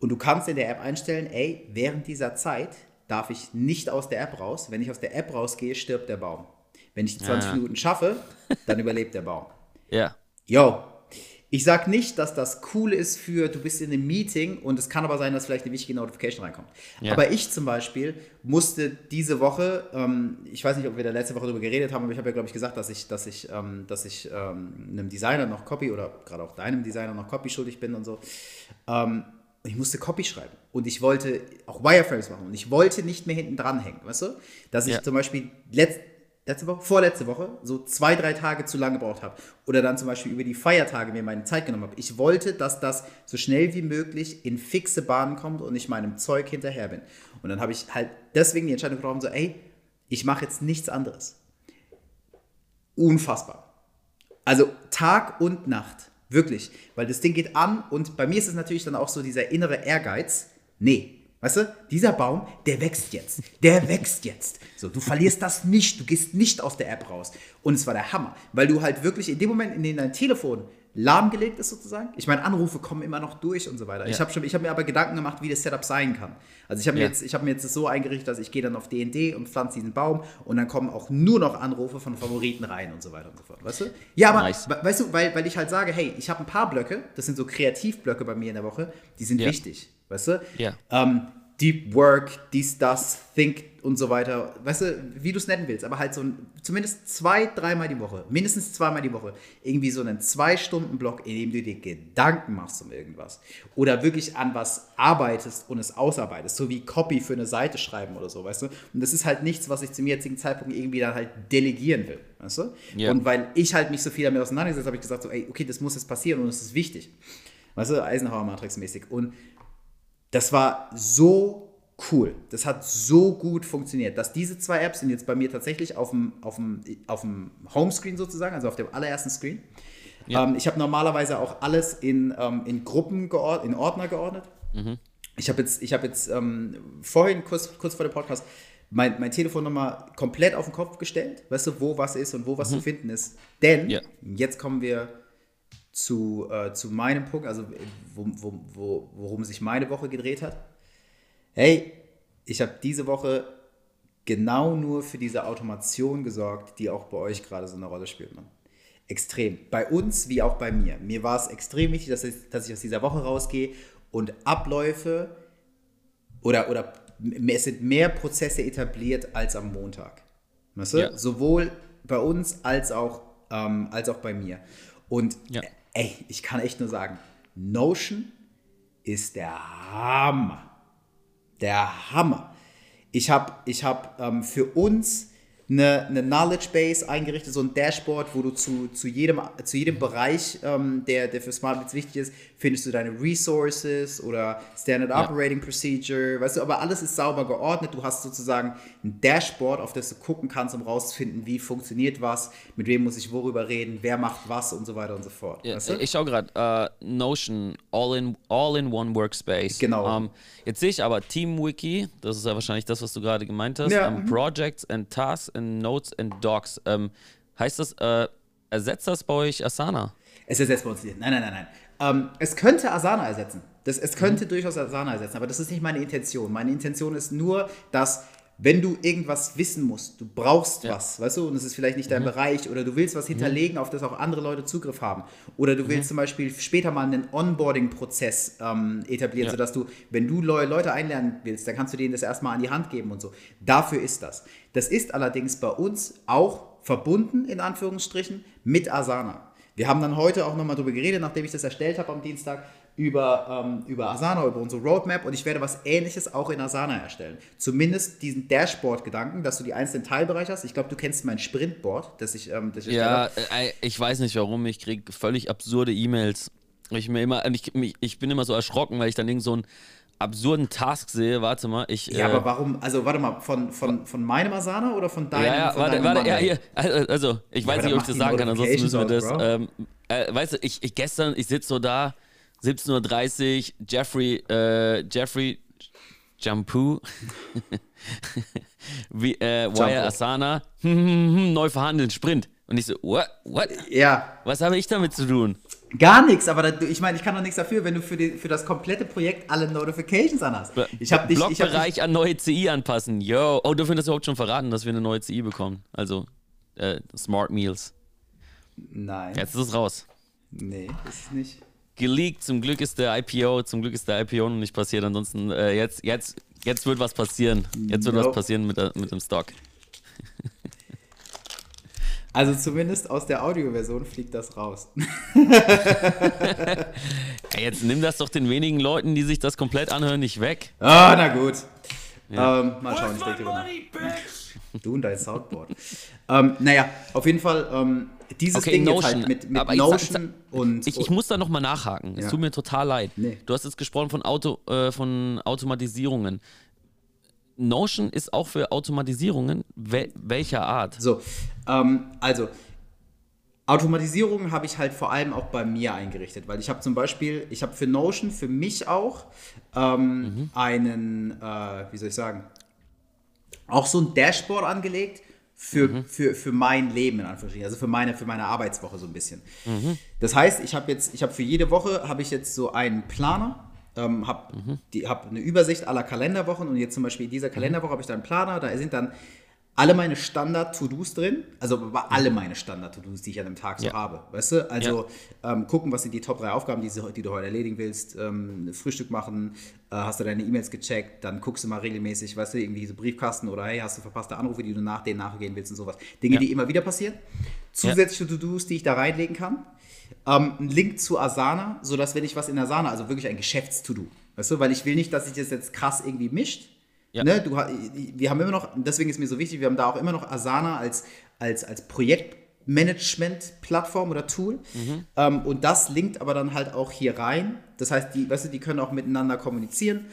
Und du kannst in der App einstellen, ey, während dieser Zeit darf ich nicht aus der App raus. Wenn ich aus der App rausgehe, stirbt der Baum. Wenn ich die 20 ja. Minuten schaffe, dann überlebt der Baum. Ja. Yo, ich sage nicht, dass das cool ist für, du bist in einem Meeting und es kann aber sein, dass vielleicht eine wichtige Notification reinkommt. Ja. Aber ich zum Beispiel musste diese Woche, ähm, ich weiß nicht, ob wir da letzte Woche darüber geredet haben, aber ich habe ja, glaube ich, gesagt, dass ich, dass ich, ähm, dass ich ähm, einem Designer noch Copy oder gerade auch deinem Designer noch Copy schuldig bin und so. Ähm, ich musste Copy schreiben und ich wollte auch Wireframes machen und ich wollte nicht mehr hinten dran hängen, weißt du? Dass ich ja. zum Beispiel letzt, letzte Woche, vorletzte Woche, so zwei, drei Tage zu lange gebraucht habe. Oder dann zum Beispiel über die Feiertage mir meine Zeit genommen habe. Ich wollte, dass das so schnell wie möglich in fixe Bahnen kommt und ich meinem Zeug hinterher bin. Und dann habe ich halt deswegen die Entscheidung getroffen, so, ey, ich mache jetzt nichts anderes. Unfassbar. Also Tag und Nacht. Wirklich. Weil das Ding geht an und bei mir ist es natürlich dann auch so dieser innere Ehrgeiz. Nee, Weißt du, dieser Baum, der wächst jetzt. Der wächst jetzt. So, du verlierst das nicht. Du gehst nicht aus der App raus. Und es war der Hammer, weil du halt wirklich in dem Moment, in dem dein Telefon lahmgelegt ist sozusagen. Ich meine, Anrufe kommen immer noch durch und so weiter. Ja. Ich habe hab mir aber Gedanken gemacht, wie das Setup sein kann. Also ich habe mir, jetzt, hab mir jetzt so eingerichtet, dass ich gehe dann auf DND und pflanze diesen Baum und dann kommen auch nur noch Anrufe von Favoriten rein und so weiter und so fort. Weißt du? Ja, aber nice. weißt du, weil, weil ich halt sage, hey, ich habe ein paar Blöcke, das sind so Kreativblöcke bei mir in der Woche, die sind ja. wichtig. Weißt du? Ja. Ähm, Deep Work, dies, das, Think und so weiter. Weißt du, wie du es nennen willst, aber halt so ein, zumindest zwei, dreimal die Woche, mindestens zweimal die Woche, irgendwie so einen Zwei-Stunden-Block, in dem du dir Gedanken machst um irgendwas. Oder wirklich an was arbeitest und es ausarbeitest, so wie Copy für eine Seite schreiben oder so, weißt du? Und das ist halt nichts, was ich zum jetzigen Zeitpunkt irgendwie dann halt delegieren will, weißt du? Yeah. Und weil ich halt mich so viel damit auseinandergesetzt habe, habe ich gesagt, so, ey, okay, das muss jetzt passieren und es ist wichtig. Weißt du, Eisenhower-Matrix mäßig. Und das war so cool. Das hat so gut funktioniert, dass diese zwei Apps sind jetzt bei mir tatsächlich auf dem, auf dem, auf dem Homescreen sozusagen, also auf dem allerersten Screen. Ja. Ähm, ich habe normalerweise auch alles in, ähm, in Gruppen geordnet, in Ordner geordnet. Mhm. Ich habe jetzt, ich hab jetzt ähm, vorhin, kurz, kurz vor dem Podcast, mein, mein Telefon nochmal komplett auf den Kopf gestellt, weißt du, wo was ist und wo was mhm. zu finden ist. Denn ja. jetzt kommen wir zu, äh, zu meinem Punkt, also wo, wo, wo, worum sich meine Woche gedreht hat. Hey, ich habe diese Woche genau nur für diese Automation gesorgt, die auch bei euch gerade so eine Rolle spielt. Man. Extrem. Bei uns wie auch bei mir. Mir war es extrem wichtig, dass ich, dass ich aus dieser Woche rausgehe und Abläufe oder, oder es sind mehr Prozesse etabliert als am Montag. Weißt du? Ja. Sowohl bei uns als auch, ähm, als auch bei mir. Und ja. Ey, ich kann echt nur sagen, Notion ist der Hammer. Der Hammer. Ich habe ich hab, ähm, für uns eine, eine Knowledge Base eingerichtet, so ein Dashboard, wo du zu, zu, jedem, zu jedem Bereich, ähm, der, der für Smart wichtig ist, findest du deine Resources oder Standard ja. Operating Procedure, weißt du, aber alles ist sauber geordnet. Du hast sozusagen ein Dashboard, auf das du gucken kannst, um rauszufinden, wie funktioniert was, mit wem muss ich worüber reden, wer macht was und so weiter und so fort. Ja, weißt du? Ich schaue gerade, uh, Notion, All-in all in One Workspace. Genau. Um, ähm, jetzt sehe ich aber TeamWiki, das ist ja wahrscheinlich das, was du gerade gemeint hast, ja. um, mhm. Projects and Tasks Notes and Docs. Um, heißt das, uh, ersetzt das bei euch Asana? Es ersetzt bei uns nicht. Nein, nein, nein, nein. Ähm, es könnte Asana ersetzen. Das, es könnte mhm. durchaus Asana ersetzen, aber das ist nicht meine Intention. Meine Intention ist nur, dass wenn du irgendwas wissen musst, du brauchst ja. was, weißt du, und es ist vielleicht nicht dein mhm. Bereich oder du willst was mhm. hinterlegen, mhm. auf das auch andere Leute Zugriff haben. Oder du willst mhm. zum Beispiel später mal einen Onboarding-Prozess ähm, etablieren, ja. sodass du, wenn du neue Leute einlernen willst, dann kannst du denen das erstmal an die Hand geben und so. Dafür ist das. Das ist allerdings bei uns auch verbunden, in Anführungsstrichen, mit Asana. Wir haben dann heute auch nochmal darüber geredet, nachdem ich das erstellt habe am Dienstag, über, ähm, über Asana, über unsere Roadmap und ich werde was ähnliches auch in Asana erstellen. Zumindest diesen Dashboard-Gedanken, dass du die einzelnen Teilbereiche hast. Ich glaube, du kennst mein Sprintboard, das ich, ähm, das ich Ja, äh, ich weiß nicht warum, ich kriege völlig absurde E-Mails. Ich, ich, ich bin immer so erschrocken, weil ich dann irgend so ein absurden Task sehe. Warte mal, ich. Ja, äh, aber warum? Also, warte mal, von, von, von meinem Asana oder von deinem? Ja, ja, von warte, warte, ja, hier. Also, ich ja, weiß nicht, ob ich das sagen kann, ansonsten müssen wir das. Ähm, äh, weißt du, ich, ich gestern, ich sitze so da, 17.30 Uhr, Jeffrey, äh, Jeffrey Jampu, Wie, äh, Wire Asana, neu verhandeln, Sprint. Und ich so, what? What? Ja. Was habe ich damit zu tun? Gar nichts, aber da, ich meine, ich kann doch nichts dafür, wenn du für, die, für das komplette Projekt alle Notifications anhast. Ich habe dich. Blockbereich ich hab an neue CI anpassen. Yo. Oh, du findest überhaupt schon verraten, dass wir eine neue CI bekommen. Also äh, Smart Meals. Nein. Jetzt ist es raus. Nee, ist es nicht. Geleakt, zum Glück ist der IPO, zum Glück ist der IPO noch nicht passiert. Ansonsten, äh, jetzt, jetzt, jetzt wird was passieren. Jetzt wird nope. was passieren mit, der, mit dem Stock. Also zumindest aus der Audioversion fliegt das raus. Jetzt nimm das doch den wenigen Leuten, die sich das komplett anhören, nicht weg. Ah, na gut. Ja. Ähm, mal schauen, ich denke money, Du und dein Soundboard. ähm, naja, auf jeden Fall, ähm, dieses okay, Ding Notion, jetzt halt mit, mit Notion sag, sag, und. Ich, ich, muss da nochmal nachhaken. Ja. Es tut mir total leid. Nee. Du hast jetzt gesprochen von, Auto, äh, von Automatisierungen. Notion ist auch für Automatisierungen wel welcher Art? So, ähm, also Automatisierungen habe ich halt vor allem auch bei mir eingerichtet, weil ich habe zum Beispiel, ich habe für Notion für mich auch ähm, mhm. einen, äh, wie soll ich sagen, auch so ein Dashboard angelegt für, mhm. für, für mein Leben in Anführungsstrichen, also für meine, für meine Arbeitswoche so ein bisschen. Mhm. Das heißt, ich habe jetzt, ich habe für jede Woche habe ich jetzt so einen Planer ähm, habe mhm. hab eine Übersicht aller Kalenderwochen und jetzt zum Beispiel in dieser Kalenderwoche habe ich da einen Planer, da sind dann alle meine Standard-To-Dos drin, also alle meine Standard-To-Dos, die ich an einem Tag so ja. habe, weißt du? Also ja. ähm, gucken, was sind die Top 3 Aufgaben, die, die du heute erledigen willst, ähm, Frühstück machen, äh, hast du deine E-Mails gecheckt, dann guckst du mal regelmäßig, weißt du, irgendwie so Briefkasten oder hey, hast du verpasste Anrufe, die du nach denen nachgehen willst und sowas. Dinge, ja. die immer wieder passieren. Zusätzliche To-Dos, die ich da reinlegen kann. Ähm, ein Link zu Asana, sodass wenn ich was in Asana, also wirklich ein Geschäfts-To-Do, weißt du, weil ich will nicht, dass sich das jetzt krass irgendwie mischt. Ja. Ne, du, wir haben immer noch, deswegen ist mir so wichtig, wir haben da auch immer noch Asana als, als, als Projekt Management-Plattform oder Tool. Ähm, und das linkt aber dann halt auch hier rein. Das heißt, die, weißt du, die können auch miteinander kommunizieren.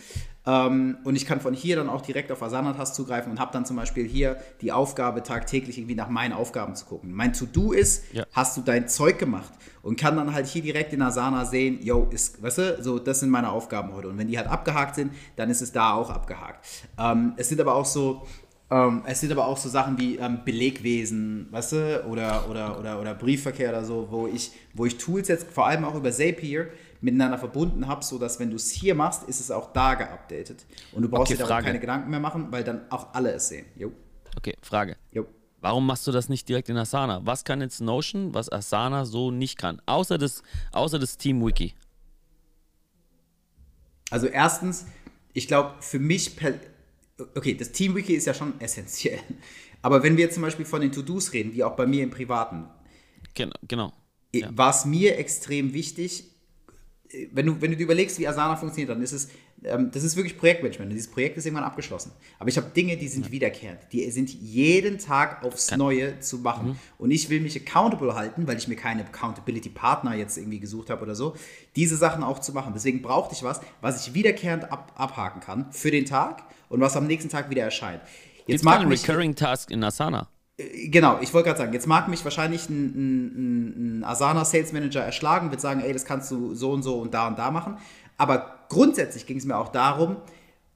Ähm, und ich kann von hier dann auch direkt auf Asana-Task zugreifen und habe dann zum Beispiel hier die Aufgabe, tagtäglich irgendwie nach meinen Aufgaben zu gucken. Mein To-Do ist, Ja. hast du dein Zeug gemacht und kann dann halt hier direkt in Asana sehen, yo, ist, weißt du, so, das sind meine Aufgaben heute. Und wenn die halt abgehakt sind, dann ist es da auch abgehakt. Ähm, es sind aber auch so, ähm, es sind aber auch so Sachen wie ähm, Belegwesen, weißt du, oder, oder, oder, oder Briefverkehr oder so, wo ich, wo ich Tools jetzt vor allem auch über Zapier miteinander verbunden habe, sodass wenn du es hier machst, ist es auch da geupdatet. Und du brauchst Okay, dir Frage. keine Gedanken mehr machen, weil dann auch alle es sehen. Jo, Okay, Frage. jo. Warum machst du das nicht direkt in Asana? Was kann jetzt Notion, was Asana so nicht kann? Außer das, außer das Team Wiki. Also erstens, ich glaube, für mich, per, okay, das Teamwiki ist ja schon essentiell. Aber wenn wir jetzt zum Beispiel von den To-Dos reden, wie auch bei mir im Privaten, Genau. genau. war es mir extrem wichtig, wenn du, wenn du dir überlegst, wie Asana funktioniert, dann ist es, ähm, das ist wirklich Projektmanagement. Dieses Projekt ist irgendwann abgeschlossen. Aber ich habe Dinge, die sind wiederkehrend. Die sind jeden Tag aufs Neue zu machen. Und ich will mich accountable halten, weil ich mir keine Accountability-Partner jetzt irgendwie gesucht habe oder so, diese Sachen auch zu machen. Deswegen brauchte ich was, was ich wiederkehrend ab, abhaken kann für den Tag und was am nächsten Tag wieder erscheint. Jetzt Jetzt mag mich, Recurring Task in Asana. Genau, ich wollte gerade sagen, jetzt mag mich wahrscheinlich ein, ein, ein Asana Sales Manager erschlagen, wird sagen, ey, das kannst du so und so und da und da machen. Aber grundsätzlich ging es mir auch darum,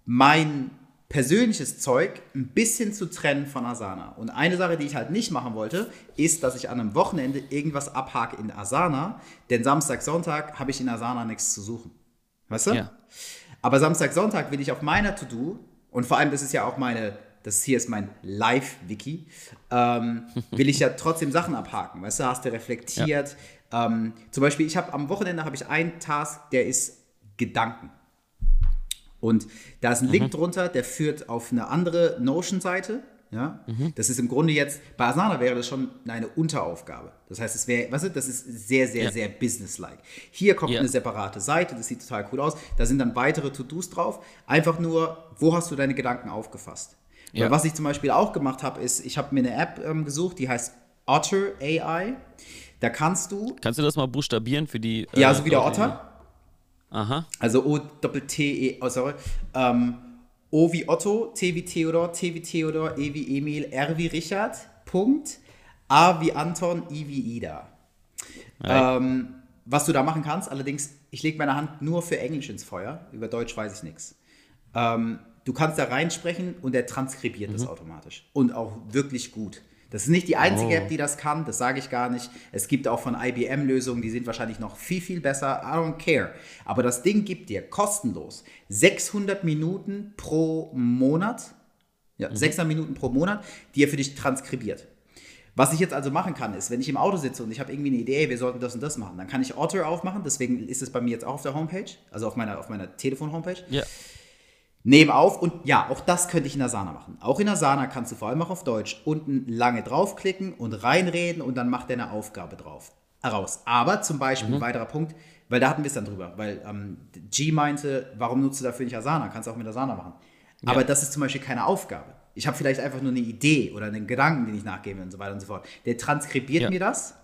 mein persönliches Zeug ein bisschen zu trennen von Asana. Und eine Sache, die ich halt nicht machen wollte, ist, dass ich an einem Wochenende irgendwas abhake in Asana, denn Samstag, Sonntag habe ich in Asana nichts zu suchen. Weißt du? Ja. Aber Samstag, Sonntag will ich auf meiner To-Do, und vor allem, das ist ja auch meine, das hier ist mein Live-Wiki, ähm, will ich ja trotzdem Sachen abhaken. Weißt du, hast du reflektiert. Ähm, zum Beispiel, ich habe am Wochenende habe ich einen Task, der ist Gedanken. Und da ist ein Link drunter, der führt auf eine andere Notion-Seite. Ja? Das ist im Grunde jetzt, bei Asana wäre das schon eine Unteraufgabe. Das heißt, es wäre, weißt du, das ist sehr, sehr, Ja. sehr businesslike. Hier kommt Ja. eine separate Seite, das sieht total cool aus. Da sind dann weitere To-Dos drauf. Einfach nur, wo hast du deine Gedanken aufgefasst? Ja. Was ich zum Beispiel auch gemacht habe, ist, ich habe mir eine App ähm, gesucht, die heißt Otter AI. Da kannst du, Kannst du das mal buchstabieren für die. ja, äh, so wie der Otter, Aha. also O-T-T-E, oh, sorry. Ähm, o wie Otto, T wie Theodor, T wie Theodor, E wie Emil, R wie Richard, Punkt. A wie Anton, I wie Ida. Ähm, was du da machen kannst, allerdings, ich lege meine Hand nur für Englisch ins Feuer. Über Deutsch weiß ich nichts. Ähm, du kannst da reinsprechen und er transkribiert das automatisch. Und auch wirklich gut. Das ist nicht die einzige Oh. App, die das kann, das sage ich gar nicht. Es gibt auch von IBM Lösungen, die sind wahrscheinlich noch viel, viel besser. I don't care. Aber das Ding gibt dir kostenlos 600 Minuten pro Monat. Ja, 600 Minuten pro Monat, die er für dich transkribiert. Was ich jetzt also machen kann, ist, wenn ich im Auto sitze und ich habe irgendwie eine Idee, wir sollten das und das machen, dann kann ich Otter aufmachen, deswegen ist es bei mir jetzt auch auf der Homepage, also auf meiner, auf meiner Telefon-Homepage. Ja. Nehme auf und ja, auch das könnte ich in Asana machen. Auch in Asana kannst du vor allem auch auf Deutsch unten lange draufklicken und reinreden und dann macht er eine Aufgabe drauf. Raus. Aber zum Beispiel ein weiterer Punkt, weil da hatten wir es dann drüber, weil ähm, G meinte, warum nutzt du dafür nicht Asana? Kannst du auch mit Asana machen. Aber das ist zum Beispiel keine Aufgabe. Ich habe vielleicht einfach nur eine Idee oder einen Gedanken, den ich nachgebe und so weiter und so fort. Der transkribiert Ja. mir das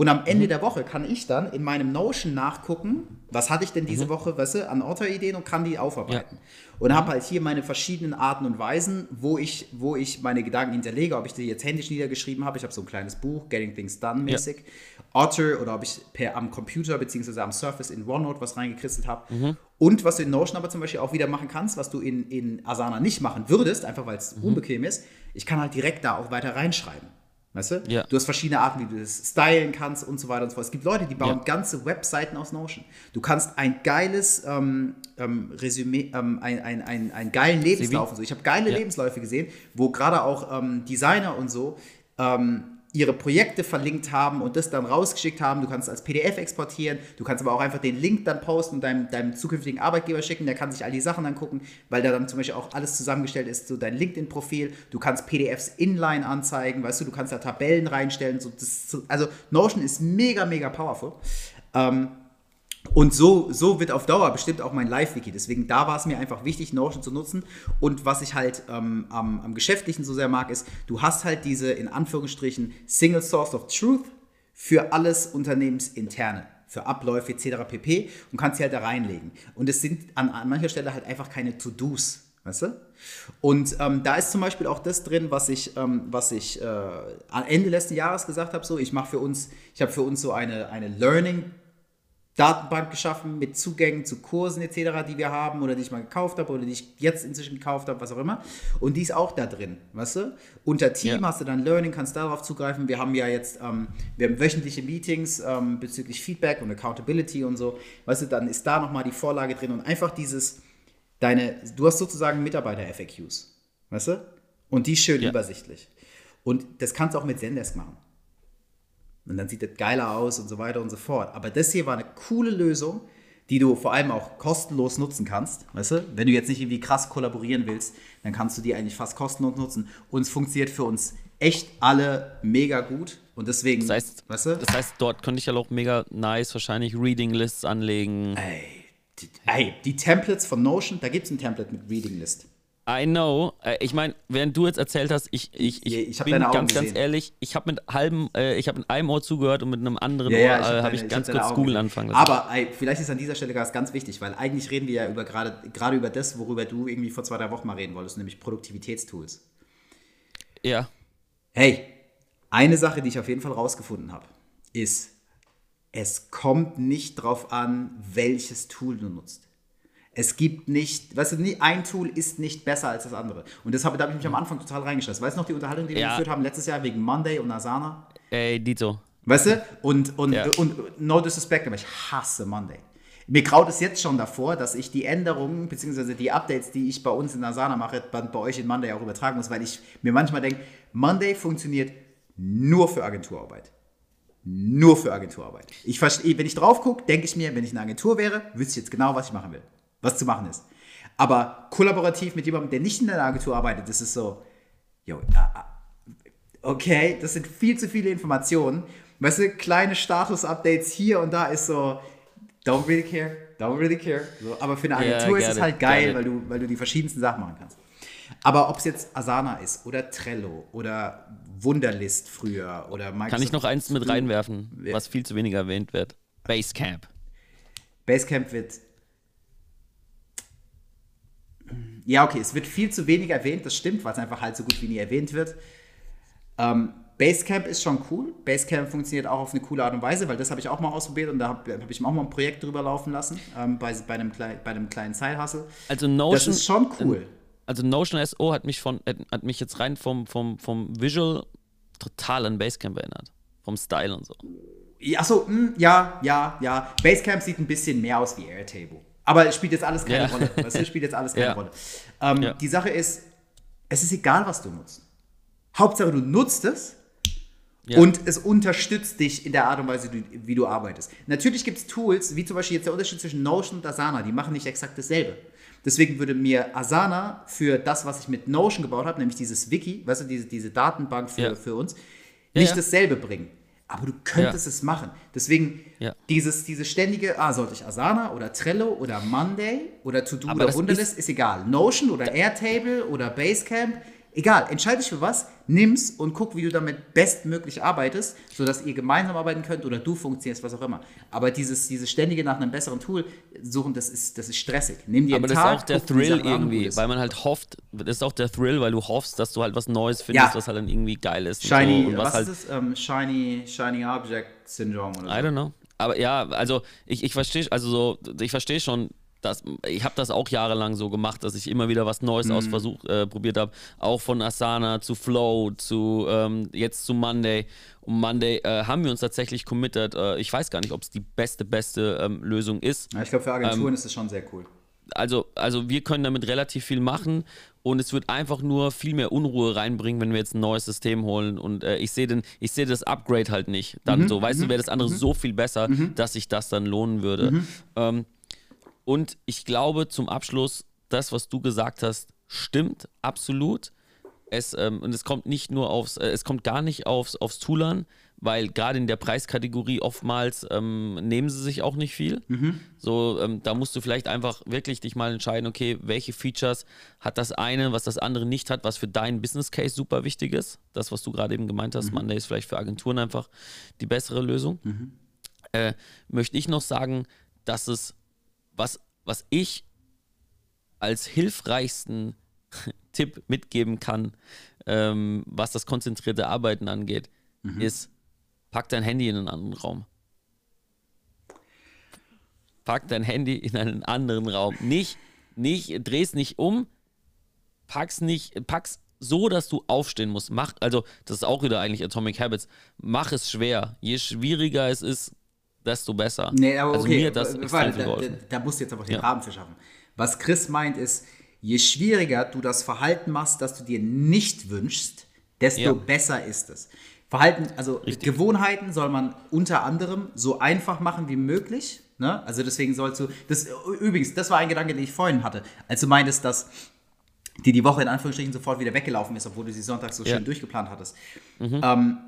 und am Ende der Woche kann ich dann in meinem Notion nachgucken, was hatte ich denn diese Woche, weißt du, an Otter-Ideen und kann die aufarbeiten. Und habe halt hier meine verschiedenen Arten und Weisen, wo ich, wo ich meine Gedanken hinterlege, ob ich die jetzt händisch niedergeschrieben habe. Ich habe so ein kleines Buch, Getting Things Done mäßig. Otter oder ob ich per am Computer beziehungsweise am Surface in OneNote was reingekritzelt habe. Und was du in Notion aber zum Beispiel auch wieder machen kannst, was du in, in Asana nicht machen würdest, einfach weil es unbequem ist, ich kann halt direkt da auch weiter reinschreiben. Weißt du? Ja. Du hast verschiedene Arten, wie du das stylen kannst und so weiter und so fort. Es gibt Leute, die bauen Ja. ganze Webseiten aus Notion. Du kannst ein geiles ähm, ähm, Resümee, ähm, ein, ein, ein, einen geilen Lebenslauf und so. Ich habe geile Ja. Lebensläufe gesehen, wo gerade auch ähm, Designer und so ähm, ihre Projekte verlinkt haben und das dann rausgeschickt haben. Du kannst es als PDF exportieren, du kannst aber auch einfach den Link dann posten und deinem, deinem zukünftigen Arbeitgeber schicken, der kann sich all die Sachen angucken, weil da dann zum Beispiel auch alles zusammengestellt ist, so dein LinkedIn-Profil, du kannst PDFs inline anzeigen, weißt du, du kannst da Tabellen reinstellen, so, das, also Notion ist mega, mega powerful. Ähm, Und so, so wird auf Dauer bestimmt auch mein Live-Wiki. Deswegen da war es mir einfach wichtig, Notion zu nutzen. Und was ich halt ähm, am, am Geschäftlichen so sehr mag, ist, du hast halt diese in Anführungsstrichen Single Source of Truth für alles Unternehmensinterne, für Abläufe etc. pp. und kannst sie halt da reinlegen. Und es sind an, an mancher Stelle halt einfach keine To-Dos. Weißt du? Und ähm, da ist zum Beispiel auch das drin, was ich, ähm, was ich äh, Ende letzten Jahres gesagt habe. So, ich mache für uns, ich habe für uns so eine, eine Learning Datenbank geschaffen mit Zugängen zu Kursen etc., die wir haben oder die ich mal gekauft habe oder die ich jetzt inzwischen gekauft habe, was auch immer. Und die ist auch da drin, weißt du? Unter Team ja. hast du dann Learning, kannst darauf zugreifen. Wir haben ja jetzt, ähm, wir haben wöchentliche Meetings ähm, bezüglich Feedback und Accountability und so. Weißt du, dann ist da nochmal die Vorlage drin und einfach dieses, deine, du hast sozusagen Mitarbeiter-FAQs, weißt du? Und die schön ja. übersichtlich. Und das kannst du auch mit Zendesk machen. Und dann sieht das geiler aus und so weiter und so fort. Aber das hier war eine coole Lösung, die du vor allem auch kostenlos nutzen kannst. Weißt du? Wenn du jetzt nicht irgendwie krass kollaborieren willst, dann kannst du die eigentlich fast kostenlos nutzen. Und es funktioniert für uns echt alle mega gut. Und deswegen, das heißt, weißt du? Das heißt, dort könnte ich ja auch mega nice wahrscheinlich Reading Lists anlegen. Ey, die, ey, die Templates von Notion, da gibt es ein Template mit Reading List. I know. Äh, ich meine, während du jetzt erzählt hast, ich, ich, ich, ich bin ganz, ganz ehrlich, ich habe mit halbem, äh, ich habe mit einem Ohr zugehört und mit einem anderen ja, Ohr ja, habe äh, hab ich ganz kurz Google anfangen lassen. Aber ey, vielleicht ist an dieser Stelle ganz, ganz wichtig, weil eigentlich reden wir ja über gerade gerade über das, worüber du irgendwie vor zwei, drei Wochen mal reden wolltest, nämlich Produktivitätstools. Ja. Hey, eine Sache, die ich auf jeden Fall rausgefunden habe, ist, es kommt nicht drauf an, welches Tool du nutzt. Es gibt nicht, weißt du, ein Tool ist nicht besser als das andere. Und deshalb da habe ich mich am Anfang total reingeschlossen. Weißt du noch die Unterhaltung, die wir ja. geführt haben letztes Jahr wegen Monday und Asana? Ey, Dito. Weißt du? Und, und, ja. und no disrespect, aber ich hasse Monday. Mir graut es jetzt schon davor, dass ich die Änderungen bzw. die Updates, die ich bei uns in Asana mache, bei, bei euch in Monday auch übertragen muss, weil ich mir manchmal denke, Monday funktioniert nur für Agenturarbeit. Nur für Agenturarbeit. Ich verstehe, wenn ich drauf gucke, denke ich mir, wenn ich eine Agentur wäre, wüsste ich jetzt genau, was ich machen will was zu machen ist. Aber kollaborativ mit jemandem, der nicht in der Agentur arbeitet, das ist so, yo, okay, das sind viel zu viele Informationen. Weißt du, kleine Status-Updates hier und da ist so, don't really care, don't really care. So, aber für eine Agentur yeah, ist es halt geil, weil du, weil du die verschiedensten Sachen machen kannst. Aber ob es jetzt Asana ist oder Trello oder Wunderlist früher oder Microsoft. Kann ich noch eins mit reinwerfen, was viel zu wenig erwähnt wird? Basecamp. Basecamp wird ja, okay, es wird viel zu wenig erwähnt, das stimmt, weil es einfach halt so gut wie nie erwähnt wird. Ähm, Basecamp ist schon cool. Basecamp funktioniert auch auf eine coole Art und Weise, weil das habe ich auch mal ausprobiert und da habe hab ich auch mal ein Projekt drüber laufen lassen, ähm, bei, bei, einem, bei einem kleinen Side-Hustle. Also Notion, das ist schon cool. Also Notion SO hat mich, von, hat mich jetzt rein vom, vom, vom Visual total an Basecamp erinnert. Vom Style und so. Achso, hm, ja, ja, ja. Basecamp sieht ein bisschen mehr aus wie Airtable. Aber es spielt jetzt alles keine ja. Rolle. Es spielt jetzt alles keine ja. Rolle. Ähm, ja. Die Sache ist, es ist egal, was du nutzt. Hauptsache, du nutzt es und es unterstützt dich in der Art und Weise, wie du arbeitest. Natürlich gibt es Tools, wie zum Beispiel jetzt der Unterschied zwischen Notion und Asana, die machen nicht exakt dasselbe. Deswegen würde mir Asana für das, was ich mit Notion gebaut habe, nämlich dieses Wiki, weißt du, diese, diese Datenbank für, für uns, nicht dasselbe bringen aber du könntest ja. es machen. Deswegen ja. dieses, dieses ständige, ah, sollte ich Asana oder Trello oder Monday oder To-Do oder Wunderlist, ist, ist, egal. Notion oder Airtable oder Basecamp, egal, entscheide dich für was, nimm's und guck, wie du damit bestmöglich arbeitest, sodass ihr gemeinsam arbeiten könnt oder du funktionierst, was auch immer. Aber dieses, dieses ständige nach einem besseren Tool suchen, das ist, das ist stressig. Nimm dir Aber das Tag, ist auch der Thrill irgendwie, weil man halt hofft, das ist auch der Thrill, weil du hoffst, dass du halt was Neues findest, ja. was halt dann irgendwie geil ist. Shiny, so. was, was halt ist das? Um, ähm, shiny, shiny Object Syndrome oder so. I don't know. Aber ja, also ich, ich verstehe, also so, ich verstehe schon, das, ich habe das auch jahrelang so gemacht, dass ich immer wieder was Neues mhm. ausprobiert äh, habe. Auch von Asana zu Flow zu ähm, jetzt zu Monday. Und Monday äh, haben wir uns tatsächlich committed. Äh, ich weiß gar nicht, ob es die beste, beste ähm, Lösung ist. Ja, ich glaube, für Agenturen ähm, ist es schon sehr cool. Also, also wir können damit relativ viel machen und es wird einfach nur viel mehr Unruhe reinbringen, wenn wir jetzt ein neues System holen. Und äh, ich sehe seh das Upgrade halt nicht. Dann mhm. so, weißt mhm. du, wäre das andere mhm. so viel besser, mhm. dass sich das dann lohnen würde. Mhm. Ähm, und ich glaube zum Abschluss, das, was du gesagt hast, stimmt absolut. Es, ähm, und es kommt nicht nur aufs, äh, es kommt gar nicht aufs, aufs Tool an, weil gerade in der Preiskategorie oftmals ähm, nehmen sie sich auch nicht viel. Mhm. So, ähm, da musst du vielleicht einfach wirklich dich mal entscheiden, okay, welche Features hat das eine, was das andere nicht hat, was für deinen Business Case super wichtig ist. Das, was du gerade eben gemeint hast, Mhm. Monday ist vielleicht für Agenturen einfach die bessere Lösung. Mhm. Äh, möchte ich noch sagen, dass es, was, was ich als hilfreichsten Tipp mitgeben kann, ähm, was das konzentrierte Arbeiten angeht, Mhm. ist, pack dein Handy in einen anderen Raum. Pack dein Handy in einen anderen Raum. Nicht, nicht, dreh's nicht um, pack's nicht, pack's so, dass du aufstehen musst. Mach, also, das ist auch wieder eigentlich Atomic Habits. Mach es schwer. Je schwieriger es ist, desto besser. Nee, aber also okay, mir das warte, da, da, da musst du jetzt einfach den Ja. Rahmen für schaffen. Was Chris meint ist, je schwieriger du das Verhalten machst, das du dir nicht wünschst, desto Ja. besser ist es. Verhalten, also Richtig. Gewohnheiten soll man unter anderem so einfach machen wie möglich. Ne? Also deswegen sollst du, das, übrigens, das war ein Gedanke, den ich vorhin hatte, als du meintest, dass die die Woche in Anführungsstrichen sofort wieder weggelaufen ist, obwohl du sie Sonntag so Ja. schön durchgeplant hattest. Ähm,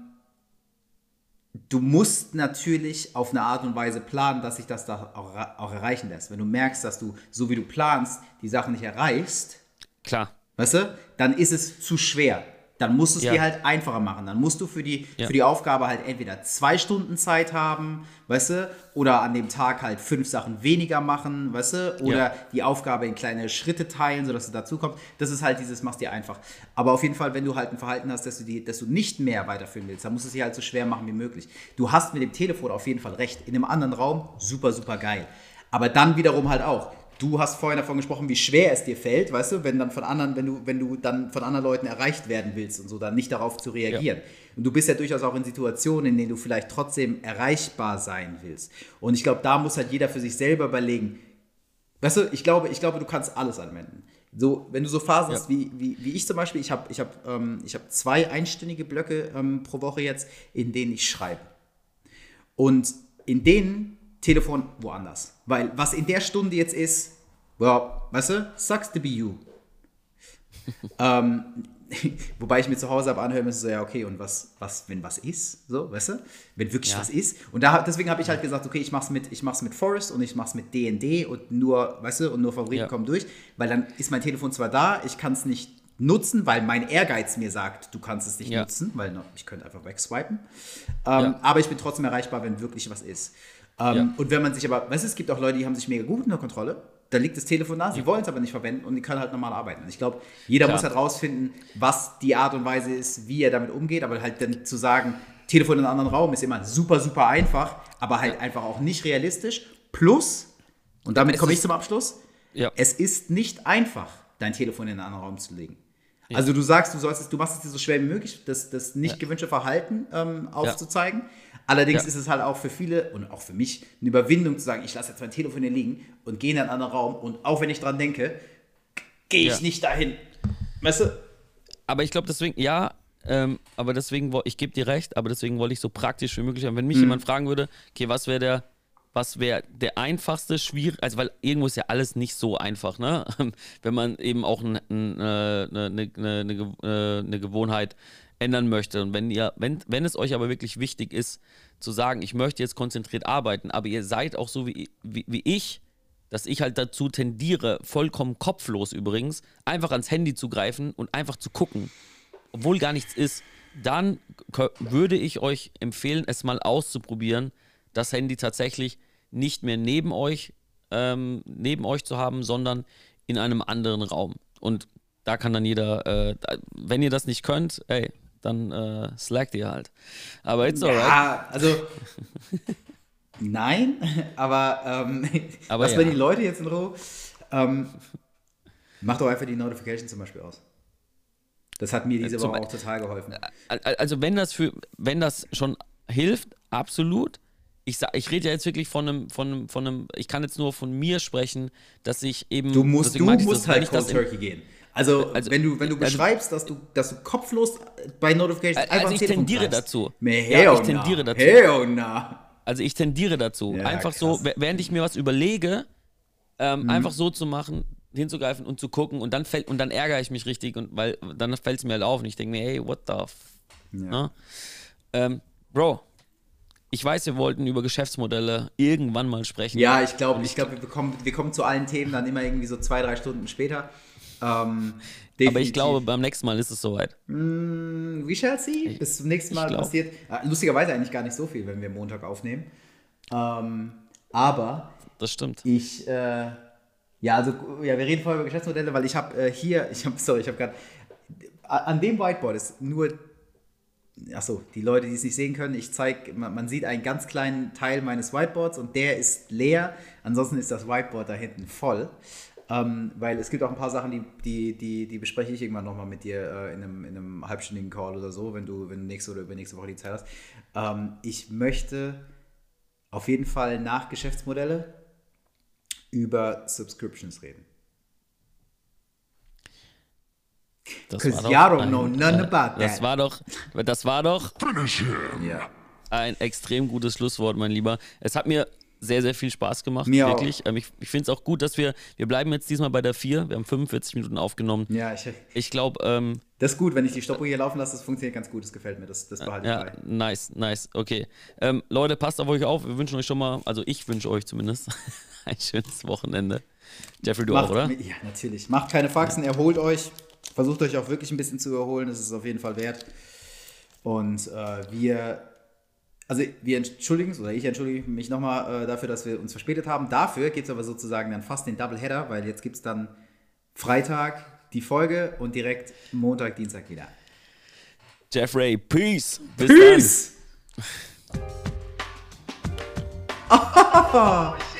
du musst natürlich auf eine Art und Weise planen, dass sich das da auch, auch erreichen lässt. Wenn du merkst, dass du, so wie du planst, die Sachen nicht erreichst, Klar. weißt du, dann ist es zu schwer. Dann musst du es Ja. dir halt einfacher machen. Dann musst du für die, Ja. für die Aufgabe halt entweder zwei Stunden Zeit haben, weißt du, oder an dem Tag halt fünf Sachen weniger machen, weißt du, oder Ja. die Aufgabe in kleine Schritte teilen, sodass du dazu kommst. Das ist halt dieses, machst dir einfach. Aber auf jeden Fall, wenn du halt ein Verhalten hast, dass du, die, dass du nicht mehr weiterführen willst, dann musst du es dir halt so schwer machen wie möglich. Du hast mit dem Telefon auf jeden Fall recht. In einem anderen Raum, super, super geil. Aber dann wiederum halt auch. Du hast vorhin davon gesprochen, wie schwer es dir fällt, weißt du, wenn dann von anderen, wenn du, wenn du dann von anderen Leuten erreicht werden willst und so, dann nicht darauf zu reagieren. Und du bist ja durchaus auch in Situationen, in denen du vielleicht trotzdem erreichbar sein willst. Und ich glaube, da muss halt jeder für sich selber überlegen, Weißt du, ich glaube, ich glaube, du kannst alles anwenden. So, wenn du so Phasen Ja. hast wie, wie, wie ich zum Beispiel, ich habe ich hab, ähm, ich hab zwei einstündige Blöcke ähm, pro Woche jetzt, in denen ich schreibe. Und in denen Telefon woanders. Weil was in der Stunde jetzt ist, well, weißt du, sucks to be you. ähm, wobei ich mir zu Hause aber anhören müsste, so, ja, okay, und was, was, wenn was ist, so, weißt du? Wenn wirklich Ja. was ist. Und da, deswegen habe ich halt gesagt, okay, ich mach's mit, ich mach's mit Forest und ich mach's mit D&D und nur, weißt du, und nur Favoriten Ja. kommen durch, weil dann ist mein Telefon zwar da, ich kann es nicht nutzen, weil mein Ehrgeiz mir sagt, du kannst es nicht Ja. nutzen, weil ich könnte einfach wegswipen. Ähm, Ja. Aber ich bin trotzdem erreichbar, wenn wirklich was ist. Ähm, Ja. Und wenn man sich aber, weißt du, es gibt auch Leute, die haben sich mega gut unter Kontrolle. Da liegt das Telefon da, sie wollen es aber nicht verwenden und die können halt normal arbeiten. Und ich glaube, jeder Klar. muss halt rausfinden, was die Art und Weise ist, wie er damit umgeht. Aber halt dann zu sagen, Telefon in einem anderen Raum ist immer super, super einfach, aber halt einfach auch nicht realistisch. Plus, und damit komme ich zum Abschluss, Ja. es ist nicht einfach, dein Telefon in einen anderen Raum zu legen. Also du sagst, du sollst es, du machst es dir so schwer wie möglich, das, das nicht gewünschte Verhalten ähm, aufzuzeigen. Allerdings Ja. ist es halt auch für viele und auch für mich eine Überwindung zu sagen, ich lasse jetzt mein Telefon hier liegen und gehe in einen anderen Raum und auch wenn ich dran denke, gehe ich Ja. nicht dahin. Weißt du? Aber ich glaube deswegen, ja, ähm, aber deswegen, ich gebe dir recht, aber deswegen wollte ich so praktisch wie möglich. haben. Wenn mich Mhm. jemand fragen würde, okay, was wäre der, was wäre der einfachste, schwierig, also weil irgendwo ist ja alles nicht so einfach, ne? Wenn man eben auch ein, ein, äh, eine, eine, eine, eine, Ge- äh, eine Gewohnheit ändern möchte. Und wenn ihr, wenn, wenn es euch aber wirklich wichtig ist, zu sagen, ich möchte jetzt konzentriert arbeiten, aber ihr seid auch so wie, wie, wie ich, dass ich halt dazu tendiere, vollkommen kopflos übrigens, einfach ans Handy zu greifen und einfach zu gucken, obwohl gar nichts ist, dann würde ich euch empfehlen, es mal auszuprobieren, das Handy tatsächlich nicht mehr neben euch, ähm, neben euch zu haben, sondern in einem anderen Raum. Und da kann dann jeder, äh, wenn ihr das nicht könnt, ey, dann äh, slackt ihr halt. Aber it's alright. Ja, also nein, aber, ähm, Aber was ja. wenn die Leute jetzt in Ruhe, ähm, mach doch einfach die Notification zum Beispiel aus. Das hat mir diese zum Woche auch total geholfen. Al- Also wenn das für, wenn das schon hilft, absolut. Ich, sag- ich rede ja jetzt wirklich von einem, von einem, von einem, ich kann jetzt nur von mir sprechen, dass ich eben. Du musst, du musst das, halt das Cold in- Turkey gehen. Also, Also, wenn du, wenn du also- beschreibst, dass du, dass du kopflos bei Notifications Also einfach ich ans Telefon tendiere dazu. Mehr Ja, ich tendiere dazu. Hell nah. Also ich tendiere dazu. Ja, einfach krass. so, wä- während ich mir was überlege, ähm, Mhm. einfach so zu machen, hinzugreifen und zu gucken und dann fällt und dann ärgere ich mich richtig und weil dann fällt es mir halt auf und ich denke mir, hey, what the f ja. Ne? ähm, Bro, ich weiß, wir wollten über Geschäftsmodelle irgendwann mal sprechen. Ja, ich glaube, ich glaube, wir kommen, wir kommen zu allen Themen dann immer irgendwie so zwei, drei Stunden später. Ähm, Aber ich glaube, beim nächsten Mal ist es soweit. Mm, we shall see. Bis zum nächsten Mal passiert. Äh, lustigerweise eigentlich gar nicht so viel, wenn wir Montag aufnehmen. Ähm, aber. Das stimmt. Ich. Äh, ja, also, ja, wir reden vorher über Geschäftsmodelle, weil ich habe äh, hier, ich habe, sorry, ich habe gerade, an dem Whiteboard ist nur achso, die Leute, die es nicht sehen können, ich zeige, man, man, sieht einen ganz kleinen Teil meines Whiteboards und der ist leer. Ansonsten ist das Whiteboard da hinten voll. Ähm, weil es gibt auch ein paar Sachen, die, die, die, die bespreche ich irgendwann nochmal mit dir äh, in, einem, in einem halbstündigen Call oder so, wenn du, wenn du nächste oder übernächste Woche die Zeit hast. Ähm, ich möchte auf jeden Fall nach Geschäftsmodelle über Subscriptions reden. Because y'all don't know none äh, about that. Das war doch, das war doch ein extrem gutes Schlusswort, mein Lieber. Es hat mir sehr, sehr viel Spaß gemacht, mir wirklich. Ähm, ich, ich finde es auch gut, dass wir, wir bleiben jetzt diesmal bei der 4. Wir haben 45 Minuten aufgenommen. Ja, ich, ich glaube. Ähm, das ist gut, wenn ich die Stoppuhr hier laufen lasse, das funktioniert ganz gut, das gefällt mir, das, das behalte ich ja, bei. Nice, nice, okay. Ähm, Leute, passt auf euch auf, wir wünschen euch schon mal, also ich wünsche euch zumindest ein schönes Wochenende. Jeffrey, du Macht, auch, oder? Ja, natürlich. Macht keine Faxen, erholt euch. Versucht euch auch wirklich ein bisschen zu erholen, das ist auf jeden Fall wert. Und äh, wir, also wir entschuldigen uns, oder ich entschuldige mich nochmal äh, dafür, dass wir uns verspätet haben. Dafür gibt es aber sozusagen dann fast den Doubleheader, weil jetzt gibt es dann Freitag die Folge und direkt Montag, Dienstag wieder. Jeffrey, peace. Bis peace. dann.